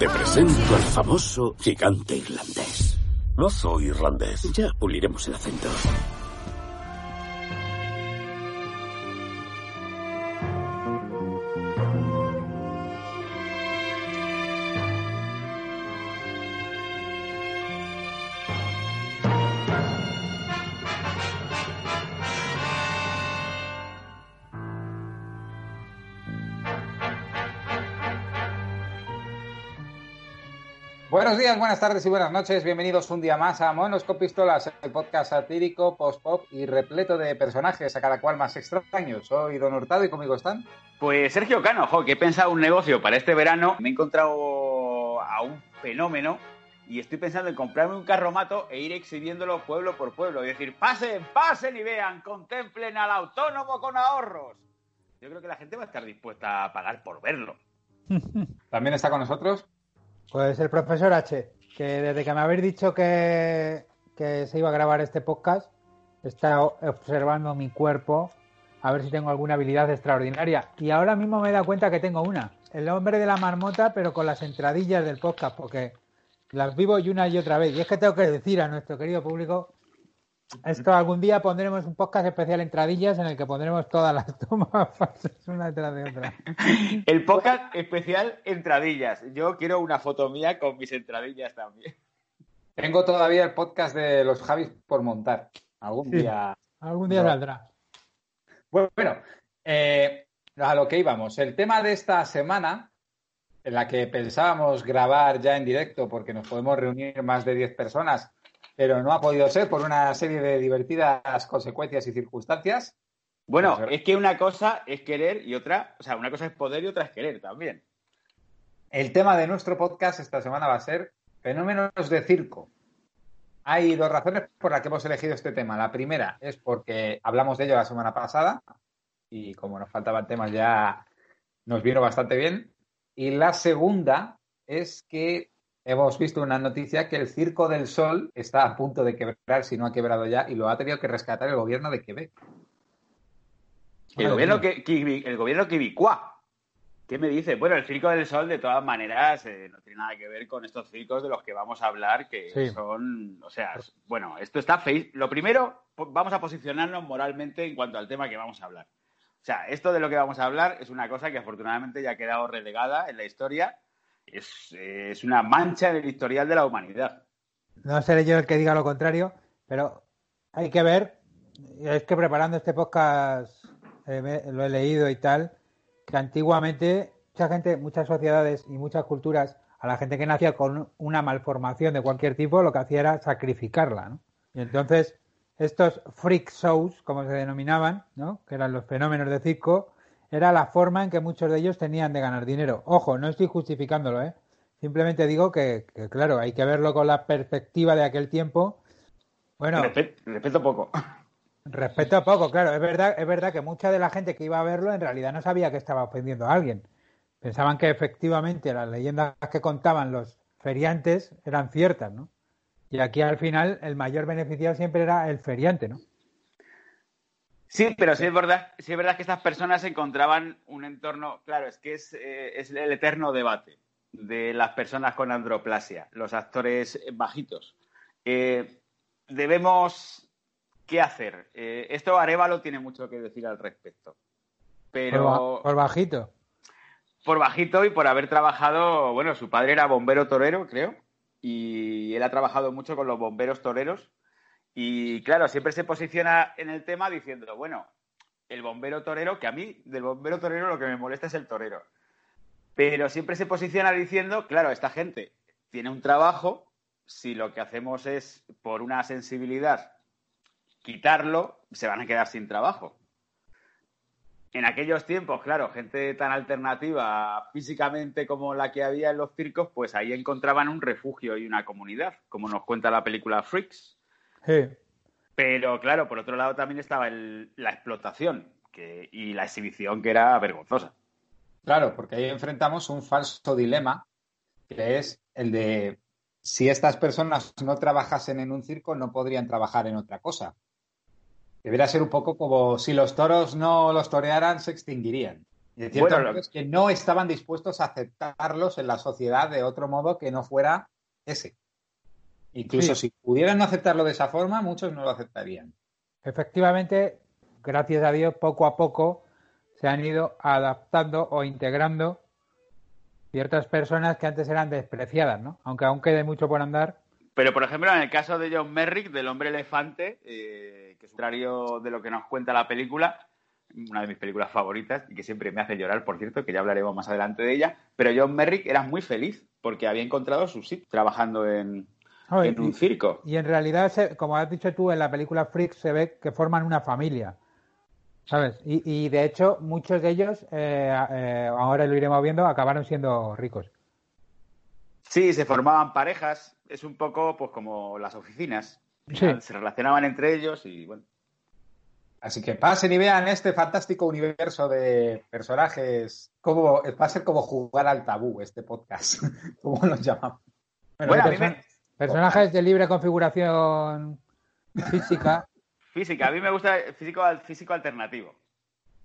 Te presento al famoso gigante irlandés. No soy irlandés. Ya puliremos el acento. Buenos días, buenas tardes y buenas noches. Bienvenidos un día más a Monos con Pistolas, el podcast satírico, post-pop y repleto de personajes, a cada cual más extraños. Soy Don Hurtado y conmigo están. Pues Sergio Cano, jo, que he pensado un negocio para este verano. Me he encontrado a un fenómeno y estoy pensando en comprarme un carromato e ir exhibiéndolo pueblo por pueblo. Y decir, pasen, pasen y vean, contemplen al autónomo con ahorros. Yo creo que la gente va a estar dispuesta a pagar por verlo. También está con nosotros pues el profesor H, que desde que me habéis dicho que, que se iba a grabar este podcast, está observando mi cuerpo a ver si tengo alguna habilidad extraordinaria. Y ahora mismo me he dado cuenta que tengo una. El hombre de la marmota, pero con las entradillas del podcast, porque las vivo y una y otra vez. Y es que tengo que decir a nuestro querido público, esto algún día pondremos un podcast especial entradillas en el que pondremos todas las tomas una detrás de otra. El podcast especial entradillas. Yo quiero una foto mía con mis entradillas también. Tengo todavía el podcast de los Javis por montar. Algún día. Algún día saldrá. Bueno, eh, a lo que íbamos. El tema de esta semana, en la que pensábamos grabar ya en directo porque nos podemos reunir más de 10 personas pero no ha podido ser por una serie de divertidas consecuencias y circunstancias. Bueno, es que una cosa es querer y otra, o sea, una cosa es poder y otra es querer también. El tema de nuestro podcast esta semana va a ser fenómenos de circo. Hay dos razones por las que hemos elegido este tema. La primera es porque hablamos de ello la semana pasada y como nos faltaban temas ya nos vino bastante bien. Y la segunda es que hemos visto una noticia que el Circo del Sol está a punto de quebrar, si no ha quebrado ya, y lo ha tenido que rescatar el gobierno de Quebec. El gobierno, que, el gobierno. ¿Qué me dice? Bueno, el Circo del Sol, de todas maneras, eh, no tiene nada que ver con estos circos de los que vamos a hablar, que son, o sea, bueno, esto está feo. Lo primero, vamos a posicionarnos moralmente en cuanto al tema que vamos a hablar. O sea, esto de lo que vamos a hablar es una cosa que afortunadamente ya ha quedado relegada en la historia es, una mancha en el historial de la humanidad. No seré yo el que diga lo contrario, pero hay que ver, es que preparando este podcast eh, lo he leído y tal, que antiguamente mucha gente, muchas sociedades y muchas culturas, a la gente que nacía con una malformación de cualquier tipo, lo que hacía era sacrificarla, ¿no? Y entonces estos freak shows, como se denominaban, ¿no? que eran los fenómenos de circo, era la forma en que muchos de ellos tenían de ganar dinero. Ojo, no estoy justificándolo, ¿eh? Simplemente digo que, claro, hay que verlo con la perspectiva de aquel tiempo. Bueno, respeto, poco. Respeto poco, claro. Es verdad, es verdad que mucha de la gente que iba a verlo en realidad no sabía que estaba ofendiendo a alguien. Pensaban que efectivamente las leyendas que contaban los feriantes eran ciertas, ¿no? Y aquí al final el mayor beneficiado siempre era el feriante, ¿no? Sí, pero sí es verdad, sí es verdad que estas personas encontraban un entorno, claro, es que es, eh, el eterno debate de las personas con androplasia, los actores bajitos. Eh, debemos, ¿qué hacer? Eh, esto Arevalo tiene mucho que decir al respecto. Pero... Por, bajito. Por bajito y por haber trabajado, bueno, su padre era bombero torero, creo, y él ha trabajado mucho con los bomberos toreros y claro, siempre se posiciona en el tema diciendo, bueno, el bombero torero, que a mí del bombero torero lo que me molesta es el torero. Pero siempre se posiciona diciendo, claro, esta gente tiene un trabajo, si lo que hacemos es por una sensibilidad quitarlo, se van a quedar sin trabajo. En aquellos tiempos, claro, gente tan alternativa físicamente como la que había en los circos, pues ahí encontraban un refugio y una comunidad, como nos cuenta la película Freaks. Pero claro, por otro lado también estaba la explotación y la exhibición que era vergonzosa. Claro, porque ahí enfrentamos un falso dilema, que es el de si estas personas no trabajasen en un circo, no podrían trabajar en otra cosa. Debería ser un poco como si los toros no los torearan, se extinguirían. Y de cierto es que no estaban dispuestos a aceptarlos en la sociedad de otro modo que no fuera ese. Incluso si pudieran no aceptarlo de esa forma, muchos no lo aceptarían. Efectivamente, gracias a Dios, poco a poco se han ido adaptando o integrando ciertas personas que antes eran despreciadas, ¿no? Aunque aún quede mucho por andar. Pero, por ejemplo, en el caso de John Merrick, del hombre elefante, eh, que es contrario de lo que nos cuenta la película, una de mis películas favoritas y que siempre me hace llorar, por cierto, que ya hablaremos más adelante de ella, pero John Merrick era muy feliz porque había encontrado su sitio trabajando en, en un circo. Y en realidad, como has dicho tú, en la película Freak se ve que forman una familia. ¿Sabes? Y, de hecho, muchos de ellos, eh, eh, ahora lo iremos viendo, acabaron siendo ricos. Sí, se formaban parejas. Es un poco pues como las oficinas. Se relacionaban entre ellos y bueno. Así que pasen y vean este fantástico universo de personajes. Como, va a ser como jugar al tabú este podcast. ¿Cómo los llamamos? Bueno, Personajes de libre configuración física Física, a mí me gusta el físico, físico alternativo,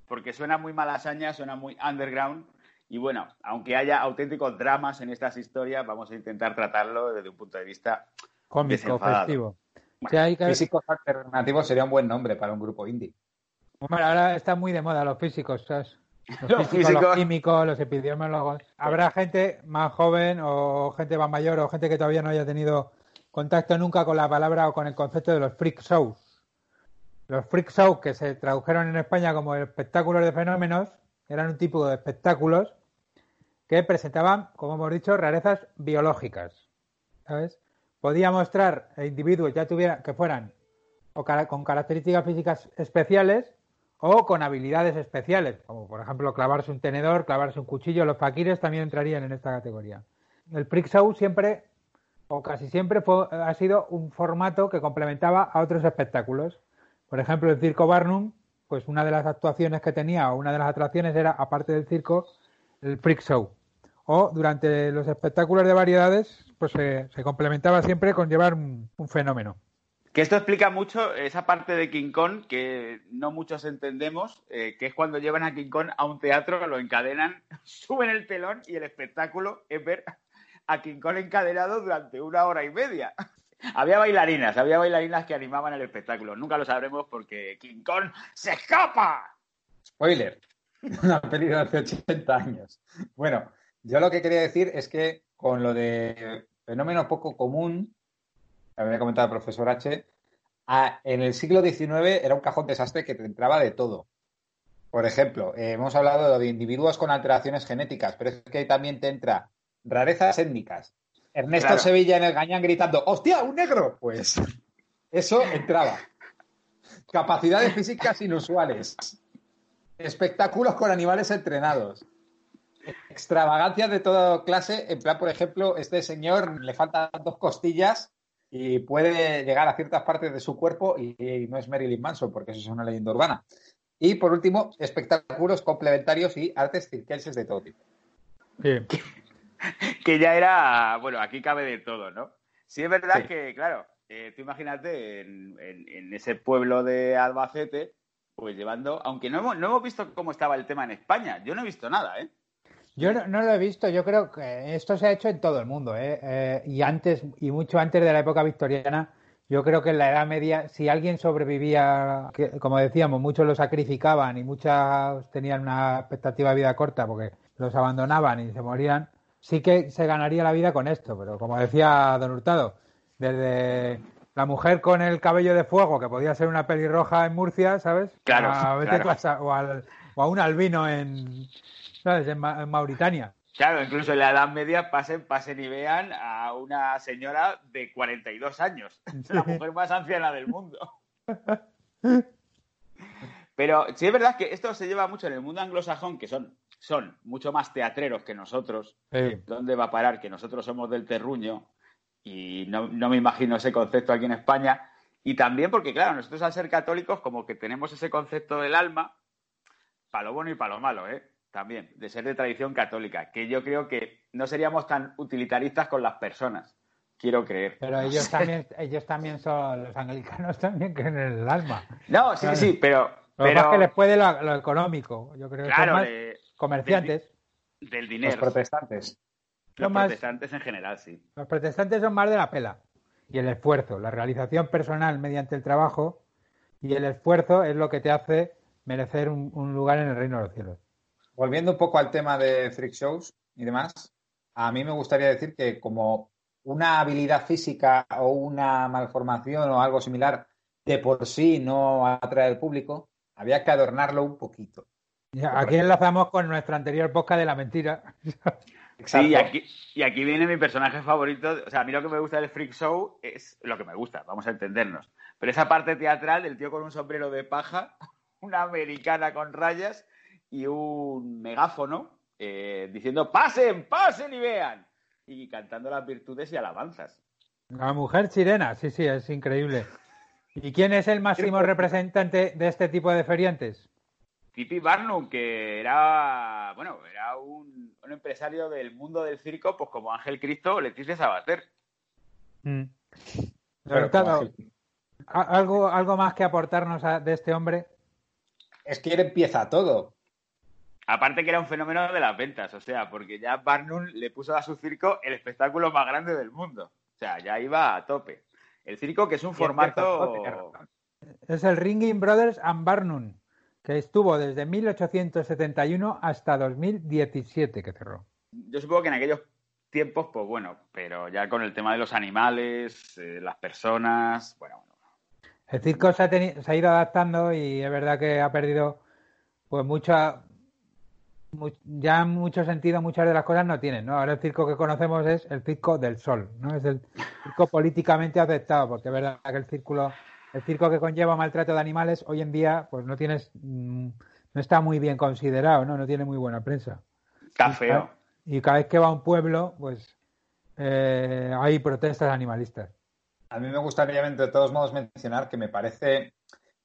porque suena muy malasaña, suena muy underground, y bueno, aunque haya auténticos dramas en estas historias, vamos a intentar tratarlo desde un punto de vista cómico, festivo. Físicos alternativos sería un buen nombre para un grupo indie. Bueno, ahora está muy de moda los físicos, ¿sabes? Los, físicos, los químicos, los epidemiólogos. Habrá gente más joven o gente más mayor o gente que todavía no haya tenido contacto nunca con la palabra o con el concepto de los freak shows. Los freak shows que se tradujeron en España como espectáculos de fenómenos eran un tipo de espectáculos que presentaban, como hemos dicho, rarezas biológicas. ¿Sabes? Podía mostrar individuos ya tuviera, que fueran o con características físicas especiales o con habilidades especiales, como por ejemplo clavarse un tenedor, clavarse un cuchillo. Los faquires también entrarían en esta categoría. El freak show siempre, o casi siempre, ha sido un formato que complementaba a otros espectáculos. Por ejemplo, el Circo Barnum, pues una de las actuaciones que tenía o una de las atracciones era, aparte del circo, el freak show. O durante los espectáculos de variedades, pues se, complementaba siempre con llevar un, fenómeno. Que esto explica mucho esa parte de King Kong que no muchos entendemos, eh, que es cuando llevan a King Kong a un teatro, lo encadenan, suben el telón y el espectáculo es ver a King Kong encadenado durante una hora y media. Había bailarinas, había bailarinas que animaban el espectáculo. Nunca lo sabremos porque King Kong se escapa. Spoiler. Una película de hace 80 años. Bueno, yo lo que quería decir es que con lo de fenómeno poco común, había comentado el profesor H, en el siglo XIX era un cajón desastre que te entraba de todo. Por ejemplo, eh, hemos hablado de individuos con alteraciones genéticas, pero es que también te entra rarezas étnicas, Ernesto Sevilla en el Gañán gritando, ¡hostia, un negro! Pues eso entraba. Capacidades físicas inusuales. Espectáculos con animales entrenados. Extravagancias de toda clase. En plan, por ejemplo, este señor le faltan dos costillas y puede llegar a ciertas partes de su cuerpo y, no es Marilyn Manson, porque eso es una leyenda urbana. Y por último, espectáculos complementarios y artes circenses de todo tipo. Bien. que ya era, bueno, aquí cabe de todo, ¿no? Sí es verdad que, claro, eh, tú imagínate en, ese pueblo de Albacete, pues llevando, aunque no hemos, no hemos visto cómo estaba el tema en España, yo no he visto nada, ¿eh? Yo no, lo he visto, yo creo que esto se ha hecho en todo el mundo, ¿eh? ¿eh? y antes, y mucho antes de la época victoriana, yo creo que en la Edad Media, si alguien sobrevivía, como decíamos, muchos lo sacrificaban y muchos tenían una expectativa de vida corta porque los abandonaban y se morían, sí que se ganaría la vida con esto, pero como decía Don Hurtado, desde la mujer con el cabello de fuego, que podía ser una pelirroja en Murcia, ¿sabes? Claro. o, a un albino en, ¿sabes? En, Mauritania. Claro, incluso en la Edad Media pasen, pasen y vean a una señora de 42 años, la mujer más anciana del mundo. Pero sí es verdad que esto se lleva mucho en el mundo anglosajón, que son son mucho más teatreros que nosotros. ¿Dónde va a parar? Que nosotros somos del terruño y no, me imagino ese concepto aquí en España. Y también porque, claro, nosotros al ser católicos como que tenemos ese concepto del alma, para lo bueno y para lo malo, ¿eh? También, de ser de tradición católica, que yo creo que no seríamos tan utilitaristas con las personas, quiero creer. Pero ellos también, ellos también son, los anglicanos también creen en el alma. No, sí, sí, pero... Pero, más que les puede lo, económico, yo creo. Claro, comerciantes. Del, del Los dinero. protestantes. Los Son más- protestantes en general, sí. Los protestantes son más de la pela. Y el esfuerzo, la realización personal mediante el trabajo y el esfuerzo es lo que te hace merecer un, un lugar en el reino de los cielos. Volviendo un poco al tema de freak shows y demás, a mí me gustaría decir que como una habilidad física o una malformación o algo similar de por sí no atrae al público, había que adornarlo un poquito. Ya, Aquí enlazamos con nuestro anterior podcast de la mentira. Exacto. Sí, y aquí, y aquí viene mi personaje favorito. O sea, a mí lo que me gusta del Freak Show es lo que me gusta, vamos a entendernos. Pero esa parte teatral del tío con un sombrero de paja, una americana con rayas y un megáfono eh, diciendo ¡Pasen, pasen y vean! Y cantando las virtudes y alabanzas. La mujer sirena, sí, sí, es increíble. ¿Y quién es el máximo representante de este tipo de feriantes? Tipi Barnum, que era, bueno, era un, un empresario del mundo del circo, pues como Ángel Cristo o Leticia Sabater. Mm. Pero Hurtado, como que- ¿a- ¿algo, ¿Algo más que aportarnos a- de este hombre? Es que él empieza todo. Aparte que era un fenómeno de las ventas, o sea, porque ya Barnum le puso a su circo el espectáculo más grande del mundo. O sea, ya iba a tope. El circo que es un Y formato... Es el Ringing Brothers and Barnum, que estuvo desde 1871 hasta 2017 que cerró. Yo supongo que en aquellos tiempos, pues bueno, pero ya con el tema de los animales, eh, las personas, bueno, bueno. El circo se ha, se ha ido adaptando y es verdad que ha perdido pues mucha mu- ya en mucho sentido muchas de las cosas no tienen, ¿no? Ahora el circo que conocemos es el circo del sol, ¿no? Es el circo políticamente aceptado, porque es verdad que el círculo el circo que conlleva maltrato de animales hoy en día pues no tienes mm, no está muy bien considerado, ¿no? No tiene muy buena prensa. Está feo. Y cada vez que va a un pueblo, pues eh, hay protestas animalistas. A mí me gustaría, de todos modos, mencionar que me parece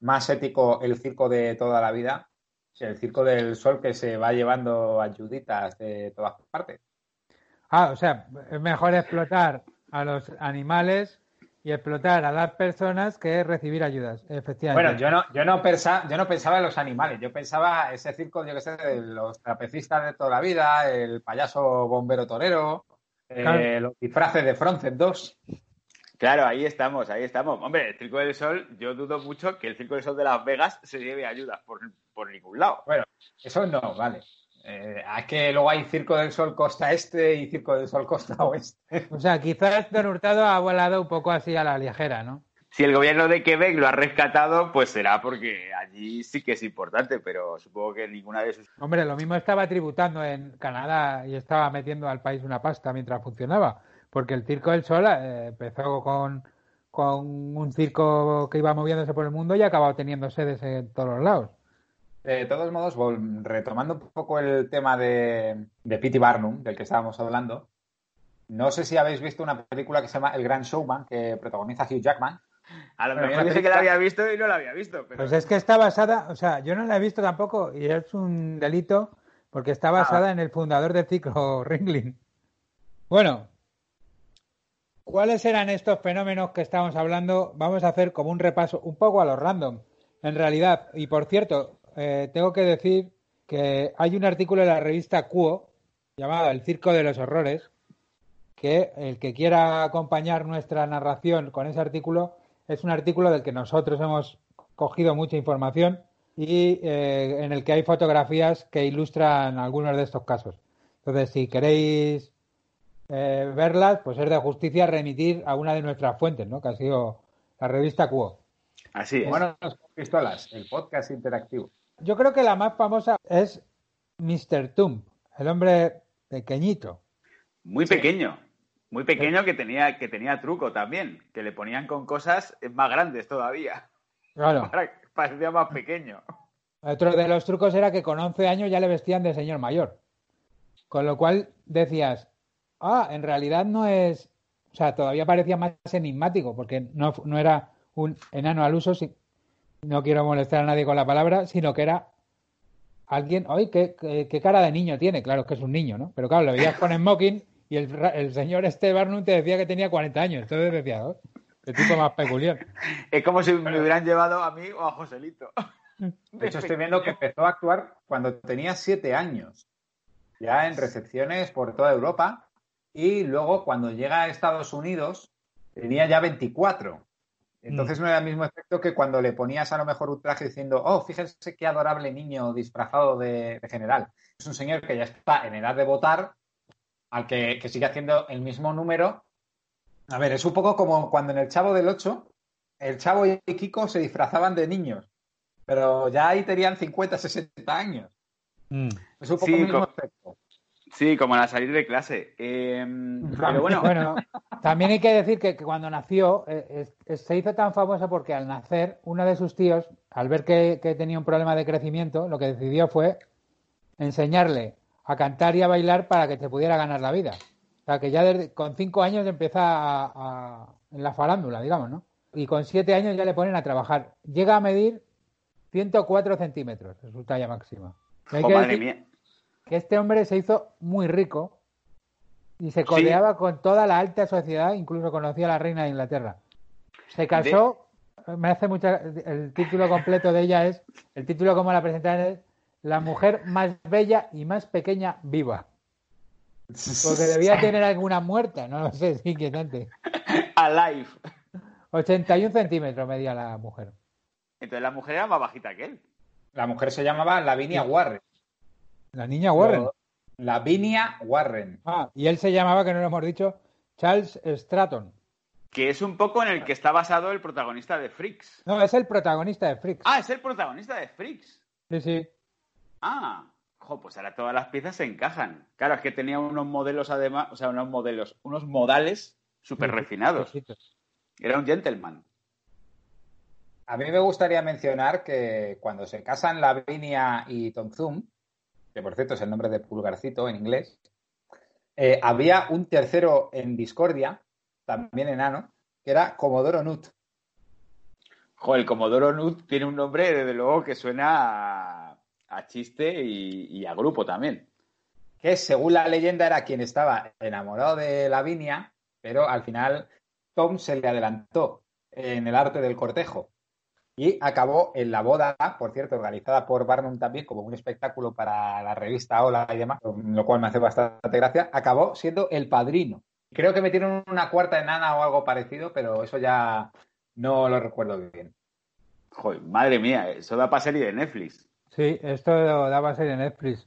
más ético el circo de toda la vida, sea, el circo del sol que se va llevando ayuditas de todas partes. Ah, o sea, es mejor explotar a los animales y explotar a las personas que recibir ayudas, efectivamente. Bueno, yo no, yo no pensaba, yo no pensaba en los animales, yo pensaba ese circo, yo que sé, de los trapecistas de toda la vida, el payaso bombero torero, eh, los disfraces de Frozen 2. Claro, ahí estamos, ahí estamos. Hombre, el Circo del Sol, yo dudo mucho que el Circo del Sol de Las Vegas se lleve ayudas por, por ningún lado. Bueno, eso no, vale. Eh, es que luego hay Circo del Sol costa este y Circo del Sol costa oeste. O sea, quizás Don Hurtado ha volado un poco así a la ligera, ¿no? Si el gobierno de Quebec lo ha rescatado, pues será porque allí sí que es importante, pero supongo que ninguna de sus... Hombre, lo mismo estaba tributando en Canadá y estaba metiendo al país una pasta mientras funcionaba, porque el Circo del Sol eh, empezó con, con un circo que iba moviéndose por el mundo y ha acabado teniendo sedes en todos los lados. De todos modos, retomando un poco el tema de, de P.T. Barnum, del que estábamos hablando, no sé si habéis visto una película que se llama El Gran Showman, que protagoniza Hugh Jackman. A lo mejor dice que la había visto y no la había visto, pero... Pues es que está basada, o sea, yo no la he visto tampoco y es un delito porque está basada en el fundador del ciclo Ringling. Bueno, ¿cuáles eran estos fenómenos que estamos hablando? Vamos a hacer como un repaso un poco a los random, en realidad. Y por cierto, eh, tengo que decir que hay un artículo de la revista Cuo llamado El Circo de los Horrores, que el que quiera acompañar nuestra narración con ese artículo es un artículo del que nosotros hemos cogido mucha información y eh, en el que hay fotografías que ilustran algunos de estos casos. Entonces, si queréis eh, verlas, pues es de justicia remitir a una de nuestras fuentes, ¿no? Que ha sido la revista Cuo. Así es. Bueno, las pistolas, el podcast interactivo. Yo creo que la más famosa es Mr. Tump, el hombre pequeñito. Muy pequeño. Muy pequeño que tenía, que tenía truco también, que le ponían con cosas más grandes todavía. Claro. Para que parecía más pequeño. Otro de los trucos era que con 11 años ya le vestían de señor mayor. Con lo cual decías, ah, en realidad no es, o sea, todavía parecía más enigmático, porque no, no era un enano al uso, si- no quiero molestar a nadie con la palabra, sino que era alguien, oye, ¿qué, qué, qué cara de niño tiene? Claro, es que es un niño, ¿no? Pero claro, lo veías con smoking y el, ra- el señor este Barnum te decía que tenía 40 años, entonces decías, oh, qué tipo más peculiar. Es como si me hubieran llevado a mí o a Joselito. De hecho, estoy viendo que empezó a actuar cuando tenía siete años, ya en recepciones por toda Europa, y luego cuando llega a Estados Unidos tenía ya 24. Entonces no era el mismo efecto que cuando le ponías a lo mejor un traje diciendo, oh, fíjense qué adorable niño disfrazado de, de general. Es un señor que ya está en edad de votar, al que, que sigue haciendo el mismo número. A ver, es un poco como cuando en el Chavo del 8, el Chavo y Kiko se disfrazaban de niños, pero ya ahí tenían 50, 60 años. Mm. Es un poco Sí, el mismo efecto. Sí, como al salir de clase. Eh, pero bueno, Bueno, también hay que decir que, que cuando nació eh, es- se hizo tan famoso porque al nacer uno de sus tíos, al ver que, que tenía un problema de crecimiento, lo que decidió fue enseñarle a cantar y a bailar para que se pudiera ganar la vida. O sea, que ya desde- con cinco años empieza a- a- en la farándula, digamos, ¿no? Y con siete años ya le ponen a trabajar. Llega a medir 104 centímetros, es su talla máxima. Oh, madre mía. Que este hombre se hizo muy rico y se codeaba con toda la alta sociedad, incluso conocía a la reina de Inglaterra. Se casó, me hace mucha, el título completo de ella es, el título como la presentaron es La mujer más bella y más pequeña viva. Porque debía tener alguna muerta, no lo sé, es inquietante. Alive. 81 centímetros medía la mujer. Entonces la mujer era más bajita que él. La mujer se llamaba Lavinia Warren. La niña Warren. Lavinia Warren. Ah, y él se llamaba, que no lo hemos dicho, Charles Stratton. Que es un poco en el que está basado el protagonista de Freaks. No, es el protagonista de Freaks. Ah, es el protagonista de Freaks. Sí, sí. Ah, jo, pues ahora todas las piezas se encajan. Claro, es que tenía unos modelos además, o sea, unos modelos, unos modales súper refinados. Era un gentleman. A mí me gustaría mencionar que cuando se casan Lavinia y Tom Zoom, que por cierto es el nombre de Pulgarcito en inglés, eh, había un tercero en discordia, también enano, que era Comodoro Nut. Jo, el Comodoro Nut tiene un nombre, desde luego, que suena a, a chiste y, y a grupo también. que según la leyenda era quien estaba enamorado de Lavinia, pero al final Tom se le adelantó en el arte del cortejo y acabó en la boda, por cierto, organizada por Barnum también como un espectáculo para la revista Hola y demás, lo cual me hace bastante gracia, acabó siendo el padrino. Creo que metieron una cuarta enana o algo parecido, pero eso ya no lo recuerdo bien. Joder, madre mía, eso da para serie de Netflix. Sí, esto daba serie en Netflix.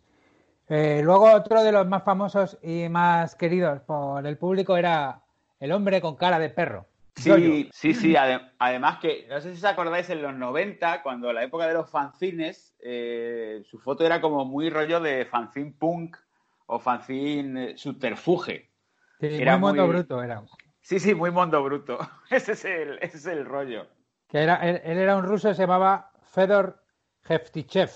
Eh, luego otro de los más famosos y más queridos por el público era el hombre con cara de perro. Sí, sí, sí. ade- además que, no sé si os acordáis, en los 90, cuando la época de los fanzines, eh, su foto era como muy rollo de fanzine punk o fanzine eh, subterfuge. Sí, Era muy mondo muy- bruto era. Sí, sí, muy mondo bruto. Ese es el, ese es el rollo. Que era, él, él era un ruso, se llamaba Fedor Jeftichev.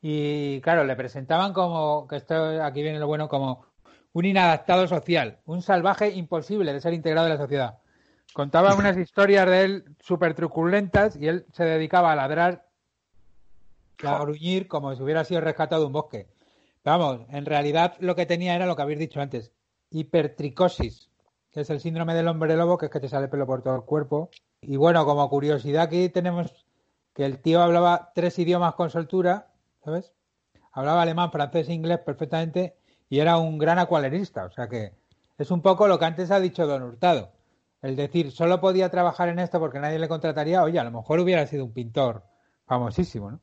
Y claro, le presentaban como, que esto aquí viene lo bueno, como un inadaptado social, un salvaje imposible de ser integrado en la sociedad. Contaba unas historias de él súper truculentas y él se dedicaba a ladrar y a gruñir como si hubiera sido rescatado de un bosque. Pero vamos, en realidad lo que tenía era lo que habéis dicho antes, hipertricosis, que es el síndrome del hombre lobo, que es que te sale pelo por todo el cuerpo. Y bueno, como curiosidad aquí tenemos que el tío hablaba tres idiomas con soltura, ¿sabes? Hablaba alemán, francés e inglés perfectamente y era un gran acuarelista, o sea que es un poco lo que antes ha dicho Don Hurtado. El decir, solo podía trabajar en esto porque nadie le contrataría, oye, a lo mejor hubiera sido un pintor famosísimo, ¿no?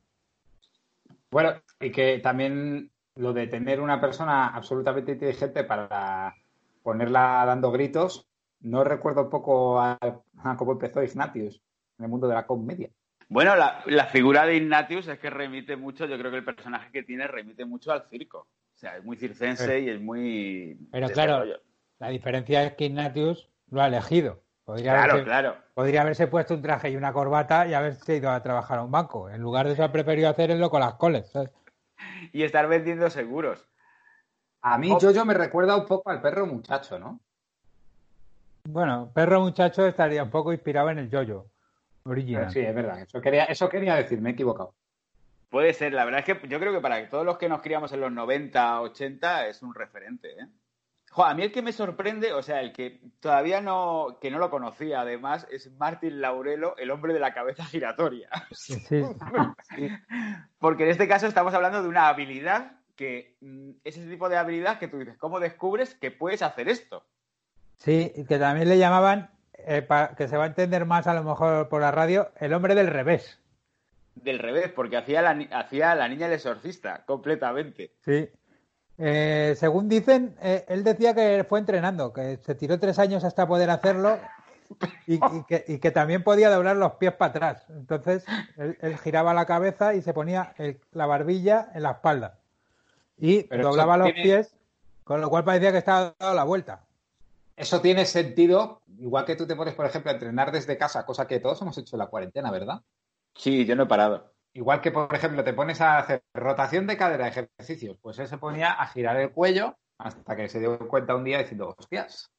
Bueno, y que también lo de tener una persona absolutamente inteligente para ponerla dando gritos, no recuerdo un poco a, a cómo empezó Ignatius en el mundo de la comedia. Bueno, la, la figura de Ignatius es que remite mucho, yo creo que el personaje que tiene remite mucho al circo. O sea, es muy circense y es muy... Pero claro. La diferencia es que Ignatius lo ha elegido. Podría, Claro, haberse, claro. podría haberse puesto un traje y una corbata y haberse ido a trabajar a un banco. En lugar de eso, ha preferido hacerlo con las coles. ¿sabes? Y estar vendiendo seguros. A mí, Oh. Jojo me recuerda un poco al perro muchacho, ¿no? Bueno, perro muchacho estaría un poco inspirado en el yoyo original. Sí, es verdad. Eso quería, eso quería decir, me he equivocado. Puede ser, la verdad es que yo creo que para todos los que nos criamos en los 90, 80 es un referente, ¿eh? Jo, a mí el que me sorprende, o sea, el que todavía no, que no lo conocía además, es Martín Laurelo, el hombre de la cabeza giratoria. Sí, sí. Porque en este caso estamos hablando de una habilidad que mm, es ese tipo de habilidad que tú dices, ¿cómo descubres que puedes hacer esto? Sí, que también le llamaban, eh, pa- que se va a entender más a lo mejor por la radio, el hombre del revés. Del revés, porque hacía la, hacía la niña el exorcista, completamente. Sí. Eh, según dicen, eh, él decía que fue entrenando, que se tiró tres años hasta poder hacerlo y, y que, y que también podía doblar los pies para atrás. Entonces, él, él giraba la cabeza y se ponía el- la barbilla en la espalda. Y Pero doblaba los tiene- pies, con lo cual parecía que estaba dando la vuelta. Eso tiene sentido, igual que tú te pones, por ejemplo, a entrenar desde casa, cosa que todos hemos hecho en la cuarentena, ¿verdad? Sí, yo no he parado. Igual que, por ejemplo, te pones a hacer rotación de cadera, ejercicios, pues él se ponía a girar el cuello hasta que se dio cuenta un día diciendo, hostias,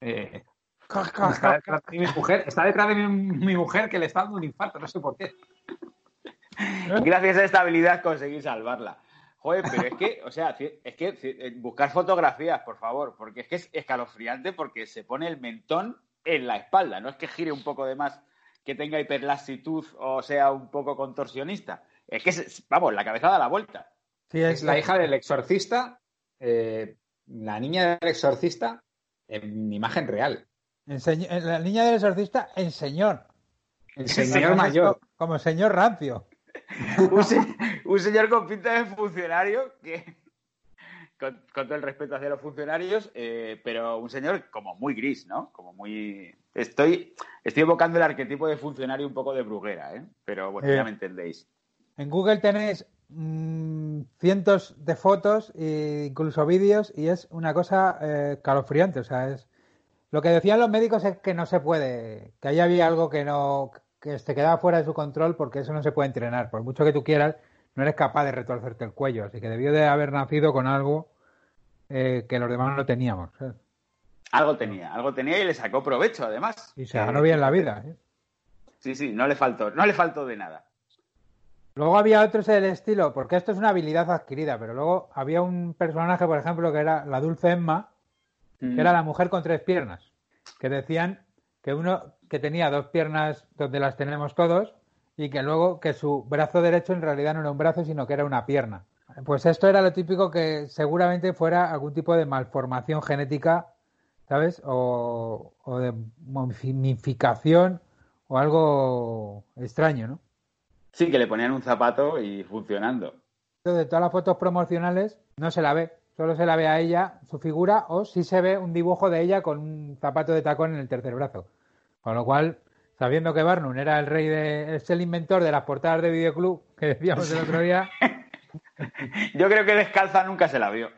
eh, está, detrás de mi mujer, está detrás de mi, mi mujer que le está dando un infarto, no sé por qué. Gracias a esta habilidad conseguí salvarla. Joder, pero es que, o sea, es que eh, buscar fotografías, por favor, porque es que es escalofriante porque se pone el mentón en la espalda, no es que gire un poco de más, que tenga hiperlaxitud o sea un poco contorsionista. Es que, se- vamos, la cabeza da la vuelta. Sí, Es la hija del exorcista, eh, la niña del exorcista en imagen real. enseñ- la niña del exorcista en señor. El señor mayor. Como señor rancio. Un, se- un señor con pinta de funcionario que, con, con todo el respeto hacia los funcionarios, eh, pero un señor como muy gris, ¿no? Como muy... Estoy, estoy evocando el arquetipo de funcionario un poco de bruguera, ¿eh? Pero bueno, Eh. ya me entendéis. En Google tenéis mm, cientos de fotos e incluso vídeos y es una cosa eh, calofriante. O sea, es lo que decían los médicos es que no se puede, que ahí había algo que no, que se quedaba fuera de su control porque eso no se puede entrenar. Por mucho que tú quieras, no eres capaz de retorcerte el cuello. Así que debió de haber nacido con algo eh, que los demás no teníamos. ¿sabes? Algo tenía, algo tenía y le sacó provecho, además. Y se Eh, ganó bien la vida. ¿eh? Sí, sí, no le faltó, no le faltó de nada. Luego había otros del estilo, porque esto es una habilidad adquirida, pero luego había un personaje, por ejemplo, que era la dulce Emma, que era la mujer con tres piernas, que decían que uno que tenía dos piernas donde las tenemos todos y que luego que su brazo derecho en realidad no era un brazo, sino que era una pierna. Pues esto era lo típico que seguramente fuera algún tipo de malformación genética, ¿sabes? O, o de momificación o algo extraño, ¿no? Sí, que le ponían un zapato y funcionando. de todas las fotos promocionales no se la ve, solo se la ve a ella, su figura, o si se ve un dibujo de ella con un zapato de tacón en el tercer brazo. Con lo cual, sabiendo que Barnum era el rey de, es el inventor de las portadas de videoclub que decíamos el otro día, Yo creo que descalza nunca se la vio.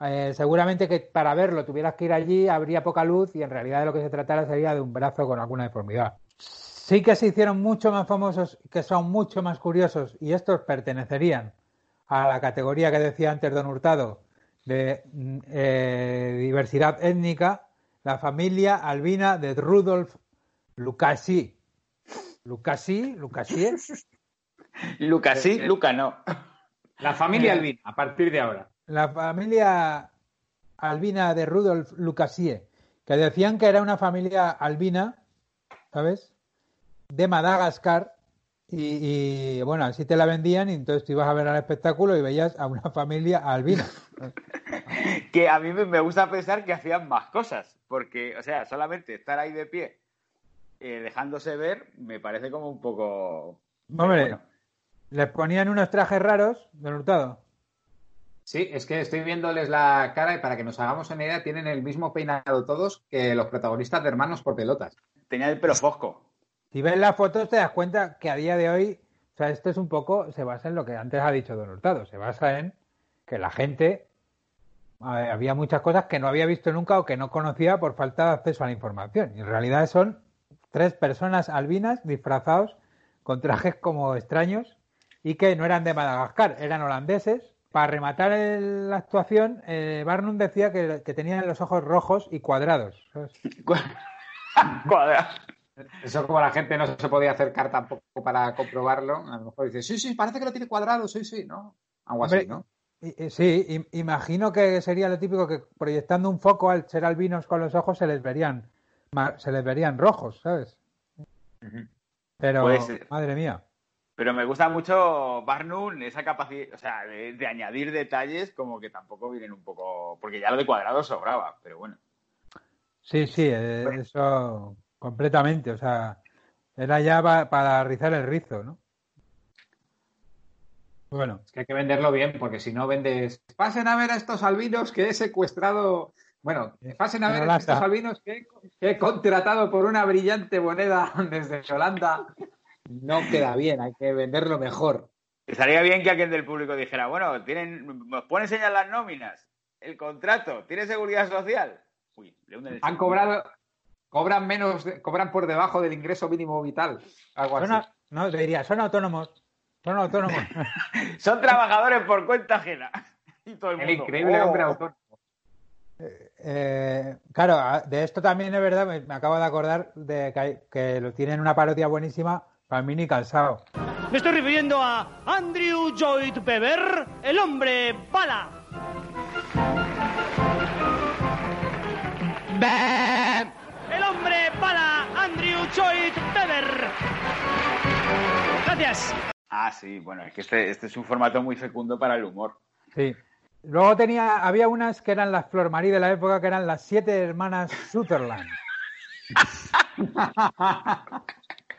Eh, seguramente que para verlo tuvieras que ir allí, habría poca luz y en realidad de lo que se tratara sería de un brazo con alguna deformidad. Sí que se hicieron mucho más famosos, que son mucho más curiosos, y estos pertenecerían a la categoría que decía antes Don Hurtado de mm, eh, diversidad étnica, la familia albina de Rudolf Lucasi. Lucasi, Lucasi, Luca sí, Luca no. La familia Albina, a partir de ahora. La familia albina de Rudolf Lucasie, que decían que era una familia albina, ¿sabes? De Madagascar. Y, y, bueno, así te la vendían y entonces tú ibas a ver al espectáculo y veías a una familia albina. Que a mí me gusta pensar que hacían más cosas, porque, o sea, solamente estar ahí de pie, eh, dejándose ver, me parece como un poco... Hombre, Bueno. les ponían unos trajes raros, don Hurtado. Sí, es que estoy viéndoles la cara y para que nos hagamos una idea, tienen el mismo peinado todos que los protagonistas de Hermanos por Pelotas. Tenía el pelo fosco. Si ves las fotos te das cuenta que a día de hoy, o sea, esto es un poco, se basa en lo que antes ha dicho Don Hurtado, se basa en que la gente, había muchas cosas que no había visto nunca o que no conocía por falta de acceso a la información. Y en realidad son tres personas albinas disfrazados con trajes como extraños y que no eran de Madagascar, eran holandeses. Para rematar el- la actuación, eh, Barnum decía que, que tenían los ojos rojos y cuadrados. ¿sabes? Cuadra. Eso como la gente no se podía acercar tampoco para comprobarlo, a lo mejor dice, sí, sí, parece que lo tiene cuadrado, sí, sí, ¿no? Algo así, ¿no? Sí, imagino que sería lo típico que proyectando un foco al ser albinos con los ojos se les verían se les verían rojos, ¿sabes? Pero, madre mía. Pero me gusta mucho Barnum, esa capacidad, o sea, de, añadir detalles como que tampoco vienen un poco, porque ya lo de cuadrado sobraba, pero bueno. Sí, sí, eh, eso completamente, o sea, era ya para rizar el rizo, ¿no? Bueno. Es que hay que venderlo bien, porque si no vendes. Pasen a ver a estos albinos que he secuestrado. Bueno, pasen a ver a estos albinos que he, contratado por una brillante moneda desde Holanda. No queda bien, hay que venderlo mejor. Estaría bien que alguien del público dijera, bueno, tienen, ¿nos pueden enseñar las nóminas? El contrato, ¿tiene seguridad social? Uy, le Han cobrado, cobran menos, cobran por debajo del ingreso mínimo vital. Algo así. no, te diría, son autónomos. Son autónomos. Son trabajadores por cuenta ajena. el, increíble hombre oh. autónomo. Eh, eh, claro, de esto también es verdad, me, acabo de acordar de que, lo tienen una parodia buenísima para mini calzado. Me estoy refiriendo a Andrew Lloyd Webber, el hombre bala. El hombre bala, Andrew Lloyd Webber. Gracias. Ah, sí, bueno, es que este, este, es un formato muy fecundo para el humor. Sí. Luego tenía, había unas que eran las Flor Marí de la época, que eran las siete hermanas Sutherland.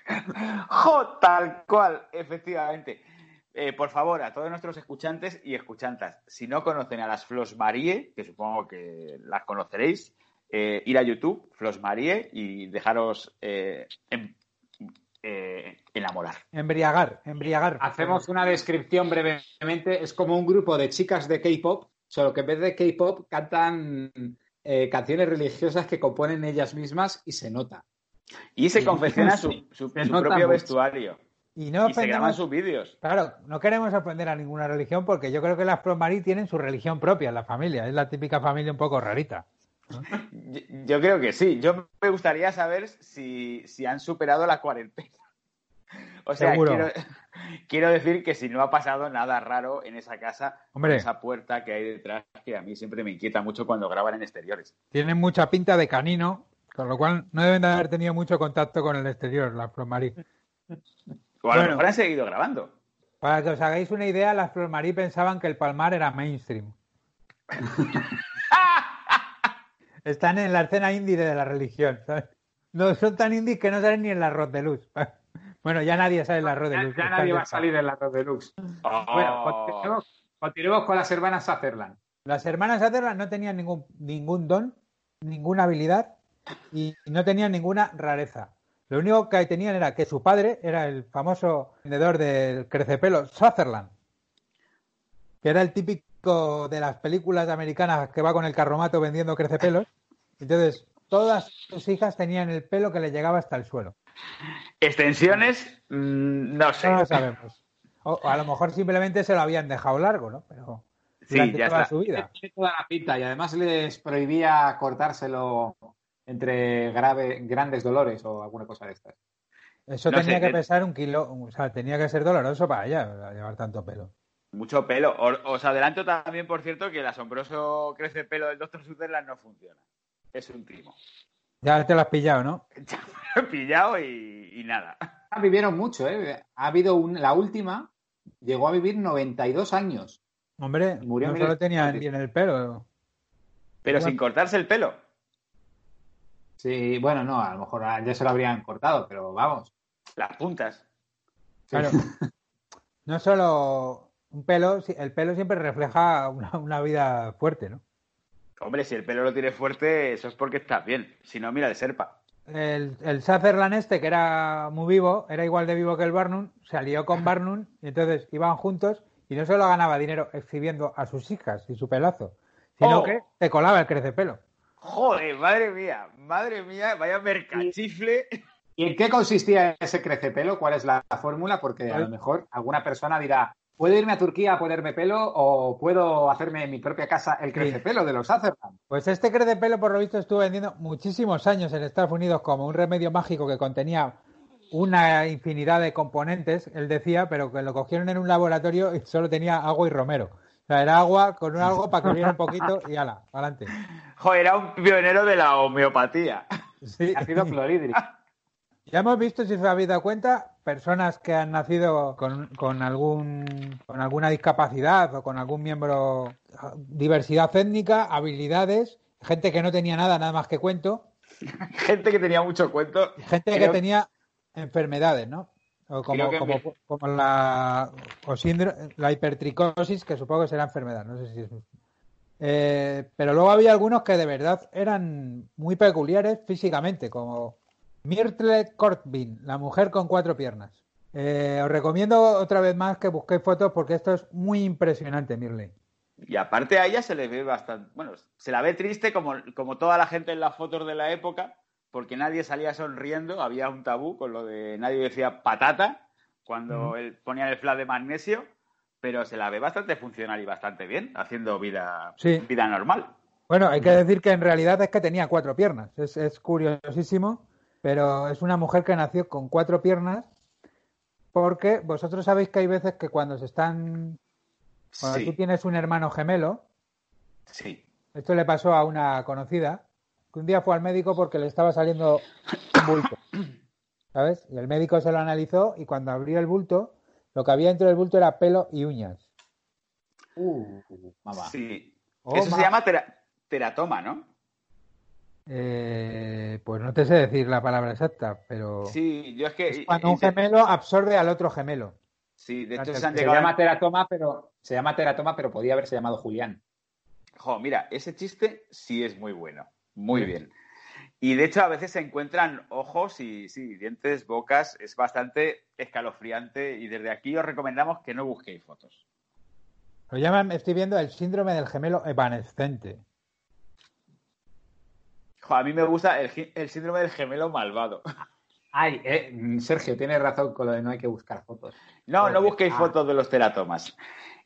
jo, tal cual, efectivamente. Eh, por favor, a todos nuestros escuchantes y escuchantas, si no conocen a las Flos Marie, que supongo que las conoceréis, eh, ir a YouTube, Flos Marie, y dejaros eh, en eh, enamorar. Embriagar, embriagar. Hacemos una descripción brevemente. Es como un grupo de chicas de K-pop, solo que en vez de K-pop cantan eh, canciones religiosas que componen ellas mismas y se nota. Y se confecciona su, propio vestuario. Y, no se graban sus vídeos. Claro, no queremos ofender a ninguna religión porque yo creo que las Marie tienen su religión propia, la familia. Es la típica familia un poco rarita. Yo, creo que sí. Yo me gustaría saber si, han superado la cuarentena. O sea, quiero, decir que si no ha pasado nada raro en esa casa, en esa puerta que hay detrás, que a mí siempre me inquieta mucho cuando graban en exteriores. Tienen mucha pinta de canino, con lo cual no deben de haber tenido mucho contacto con el exterior, las Flormarí. O a lo mejor han seguido grabando. Para que os hagáis una idea, las Flormarí pensaban que el Palmar era mainstream. Están en la escena indie de la religión, No son tan indies que no salen ni en la arroz de luz. Bueno, ya nadie sale en la arroz de luz. Ya, nadie va a salir en la arroz de luz. Bueno, continuemos, con las hermanas Sutherland. Las hermanas Sutherland no tenían ningún, ningún don, ninguna habilidad y no tenían ninguna rareza. Lo único que tenían era que su padre era el famoso vendedor del crecepelo Sutherland, que era el típico de las películas americanas que va con el carromato vendiendo crecepelos. Entonces, todas sus hijas tenían el pelo que le llegaba hasta el suelo. Extensiones, mm, no sé. No lo sabemos. O, a lo mejor simplemente se lo habían dejado largo, ¿no? Pero sí, ya toda su vida. toda la pinta y además les prohibía cortárselo entre grave, grandes dolores o alguna cosa de estas. Eso tenía que eh, pesar un kilo, o sea, tenía que ser doloroso para ella llevar tanto pelo. Mucho pelo. Os adelanto también, por cierto, que el asombroso crece pelo del Dr. Sutherland no funciona. Es un timo. Ya te lo has pillado, ¿no? Ya me lo he pillado y, nada. Vivieron mucho, ¿eh? Ha habido un, la última, llegó a vivir 92 años. Hombre, Murió no solo tenía bien el pelo. Pero sin cortarse el pelo. Sí, bueno, no, a lo mejor ya se lo habrían cortado, pero vamos. Las puntas. Claro. no solo un pelo, el pelo siempre refleja una, vida fuerte, ¿no? Hombre, si el pelo lo tiene fuerte, eso es porque estás bien. Si no, mira de serpa. El, el Sutherland este, que era muy vivo, era igual de vivo que el Barnum, se alió con Barnum y entonces iban juntos y no solo ganaba dinero exhibiendo a sus hijas y su pelazo, sino oh. que te colaba el crecepelo. Joder, madre mía, madre mía, vaya mercachifle. ¿Y en qué consistía ese crecepelo? ¿Cuál es la fórmula? Porque a lo mejor alguna persona dirá, ¿Puedo irme a Turquía a ponerme pelo o puedo hacerme en mi propia casa el crecepelo de los Azerman? Pues este crecepelo, por lo visto, estuvo vendiendo muchísimos años en Estados Unidos como un remedio mágico que contenía una infinidad de componentes, él decía, pero que lo cogieron en un laboratorio y solo tenía agua y romero. Sea, era agua con un algo para que oliera un poquito y ala, adelante. Joder, era un pionero de la homeopatía. Sí. Ácido clorhídrico. Ya hemos visto, si os habéis dado cuenta, personas que han nacido con, con algún, con alguna discapacidad o con algún miembro, diversidad étnica, habilidades, gente que no tenía nada, nada más que cuento, Gente que tenía mucho cuento. gente Creo- que tenía enfermedades, ¿no? O como, como, me- como la, o la hipertricosis, que supongo que será enfermedad, no sé si es. Eh, pero luego había algunos que de verdad eran muy peculiares físicamente, como Myrtle Corbin, la mujer con cuatro piernas. Eh, os recomiendo otra vez más que busquéis fotos porque esto es muy impresionante, Myrtle. Y aparte a ella se le ve bastante. Bueno, se la ve triste como, como toda la gente en las fotos de la época, porque nadie salía sonriendo. Había un tabú con lo de nadie decía patata cuando él ponía el flash de magnesio, pero se la ve bastante funcional y bastante bien, haciendo vida, Sí. vida normal. Bueno, hay que decir que en realidad es que tenía cuatro piernas. Es, es curiosísimo, pero es una mujer que nació con cuatro piernas porque vosotros sabéis que hay veces que cuando se están... Cuando tú tienes un hermano gemelo, sí. esto le pasó a una conocida, que un día fue al médico porque le estaba saliendo un bulto. ¿Sabes? Y el médico se lo analizó y cuando abrió el bulto, lo que había dentro del bulto era pelo y uñas. Uh, mamá. sí. Oh, Eso se llama tera- teratoma, ¿no? Eh, pues no te sé decir la palabra exacta, pero Sí, yo es que. es cuando un gemelo absorbe al otro gemelo. Sí, de hecho Se se han llegado. llama teratoma, pero se llama teratoma, pero podía haberse llamado Julián. Jo, mira, ese chiste sí es muy bueno. Muy bien. Y de hecho, a veces se encuentran ojos y sí, dientes, bocas. Es bastante escalofriante. Y desde aquí os recomendamos que no busquéis fotos. Lo llaman, estoy viendo, el síndrome del gemelo evanescente. Jo, a mí me gusta el, síndrome del gemelo malvado. Ay, eh, Sergio, tienes razón con lo de no hay que buscar fotos. No, no busquéis Ah. fotos de los teratomas.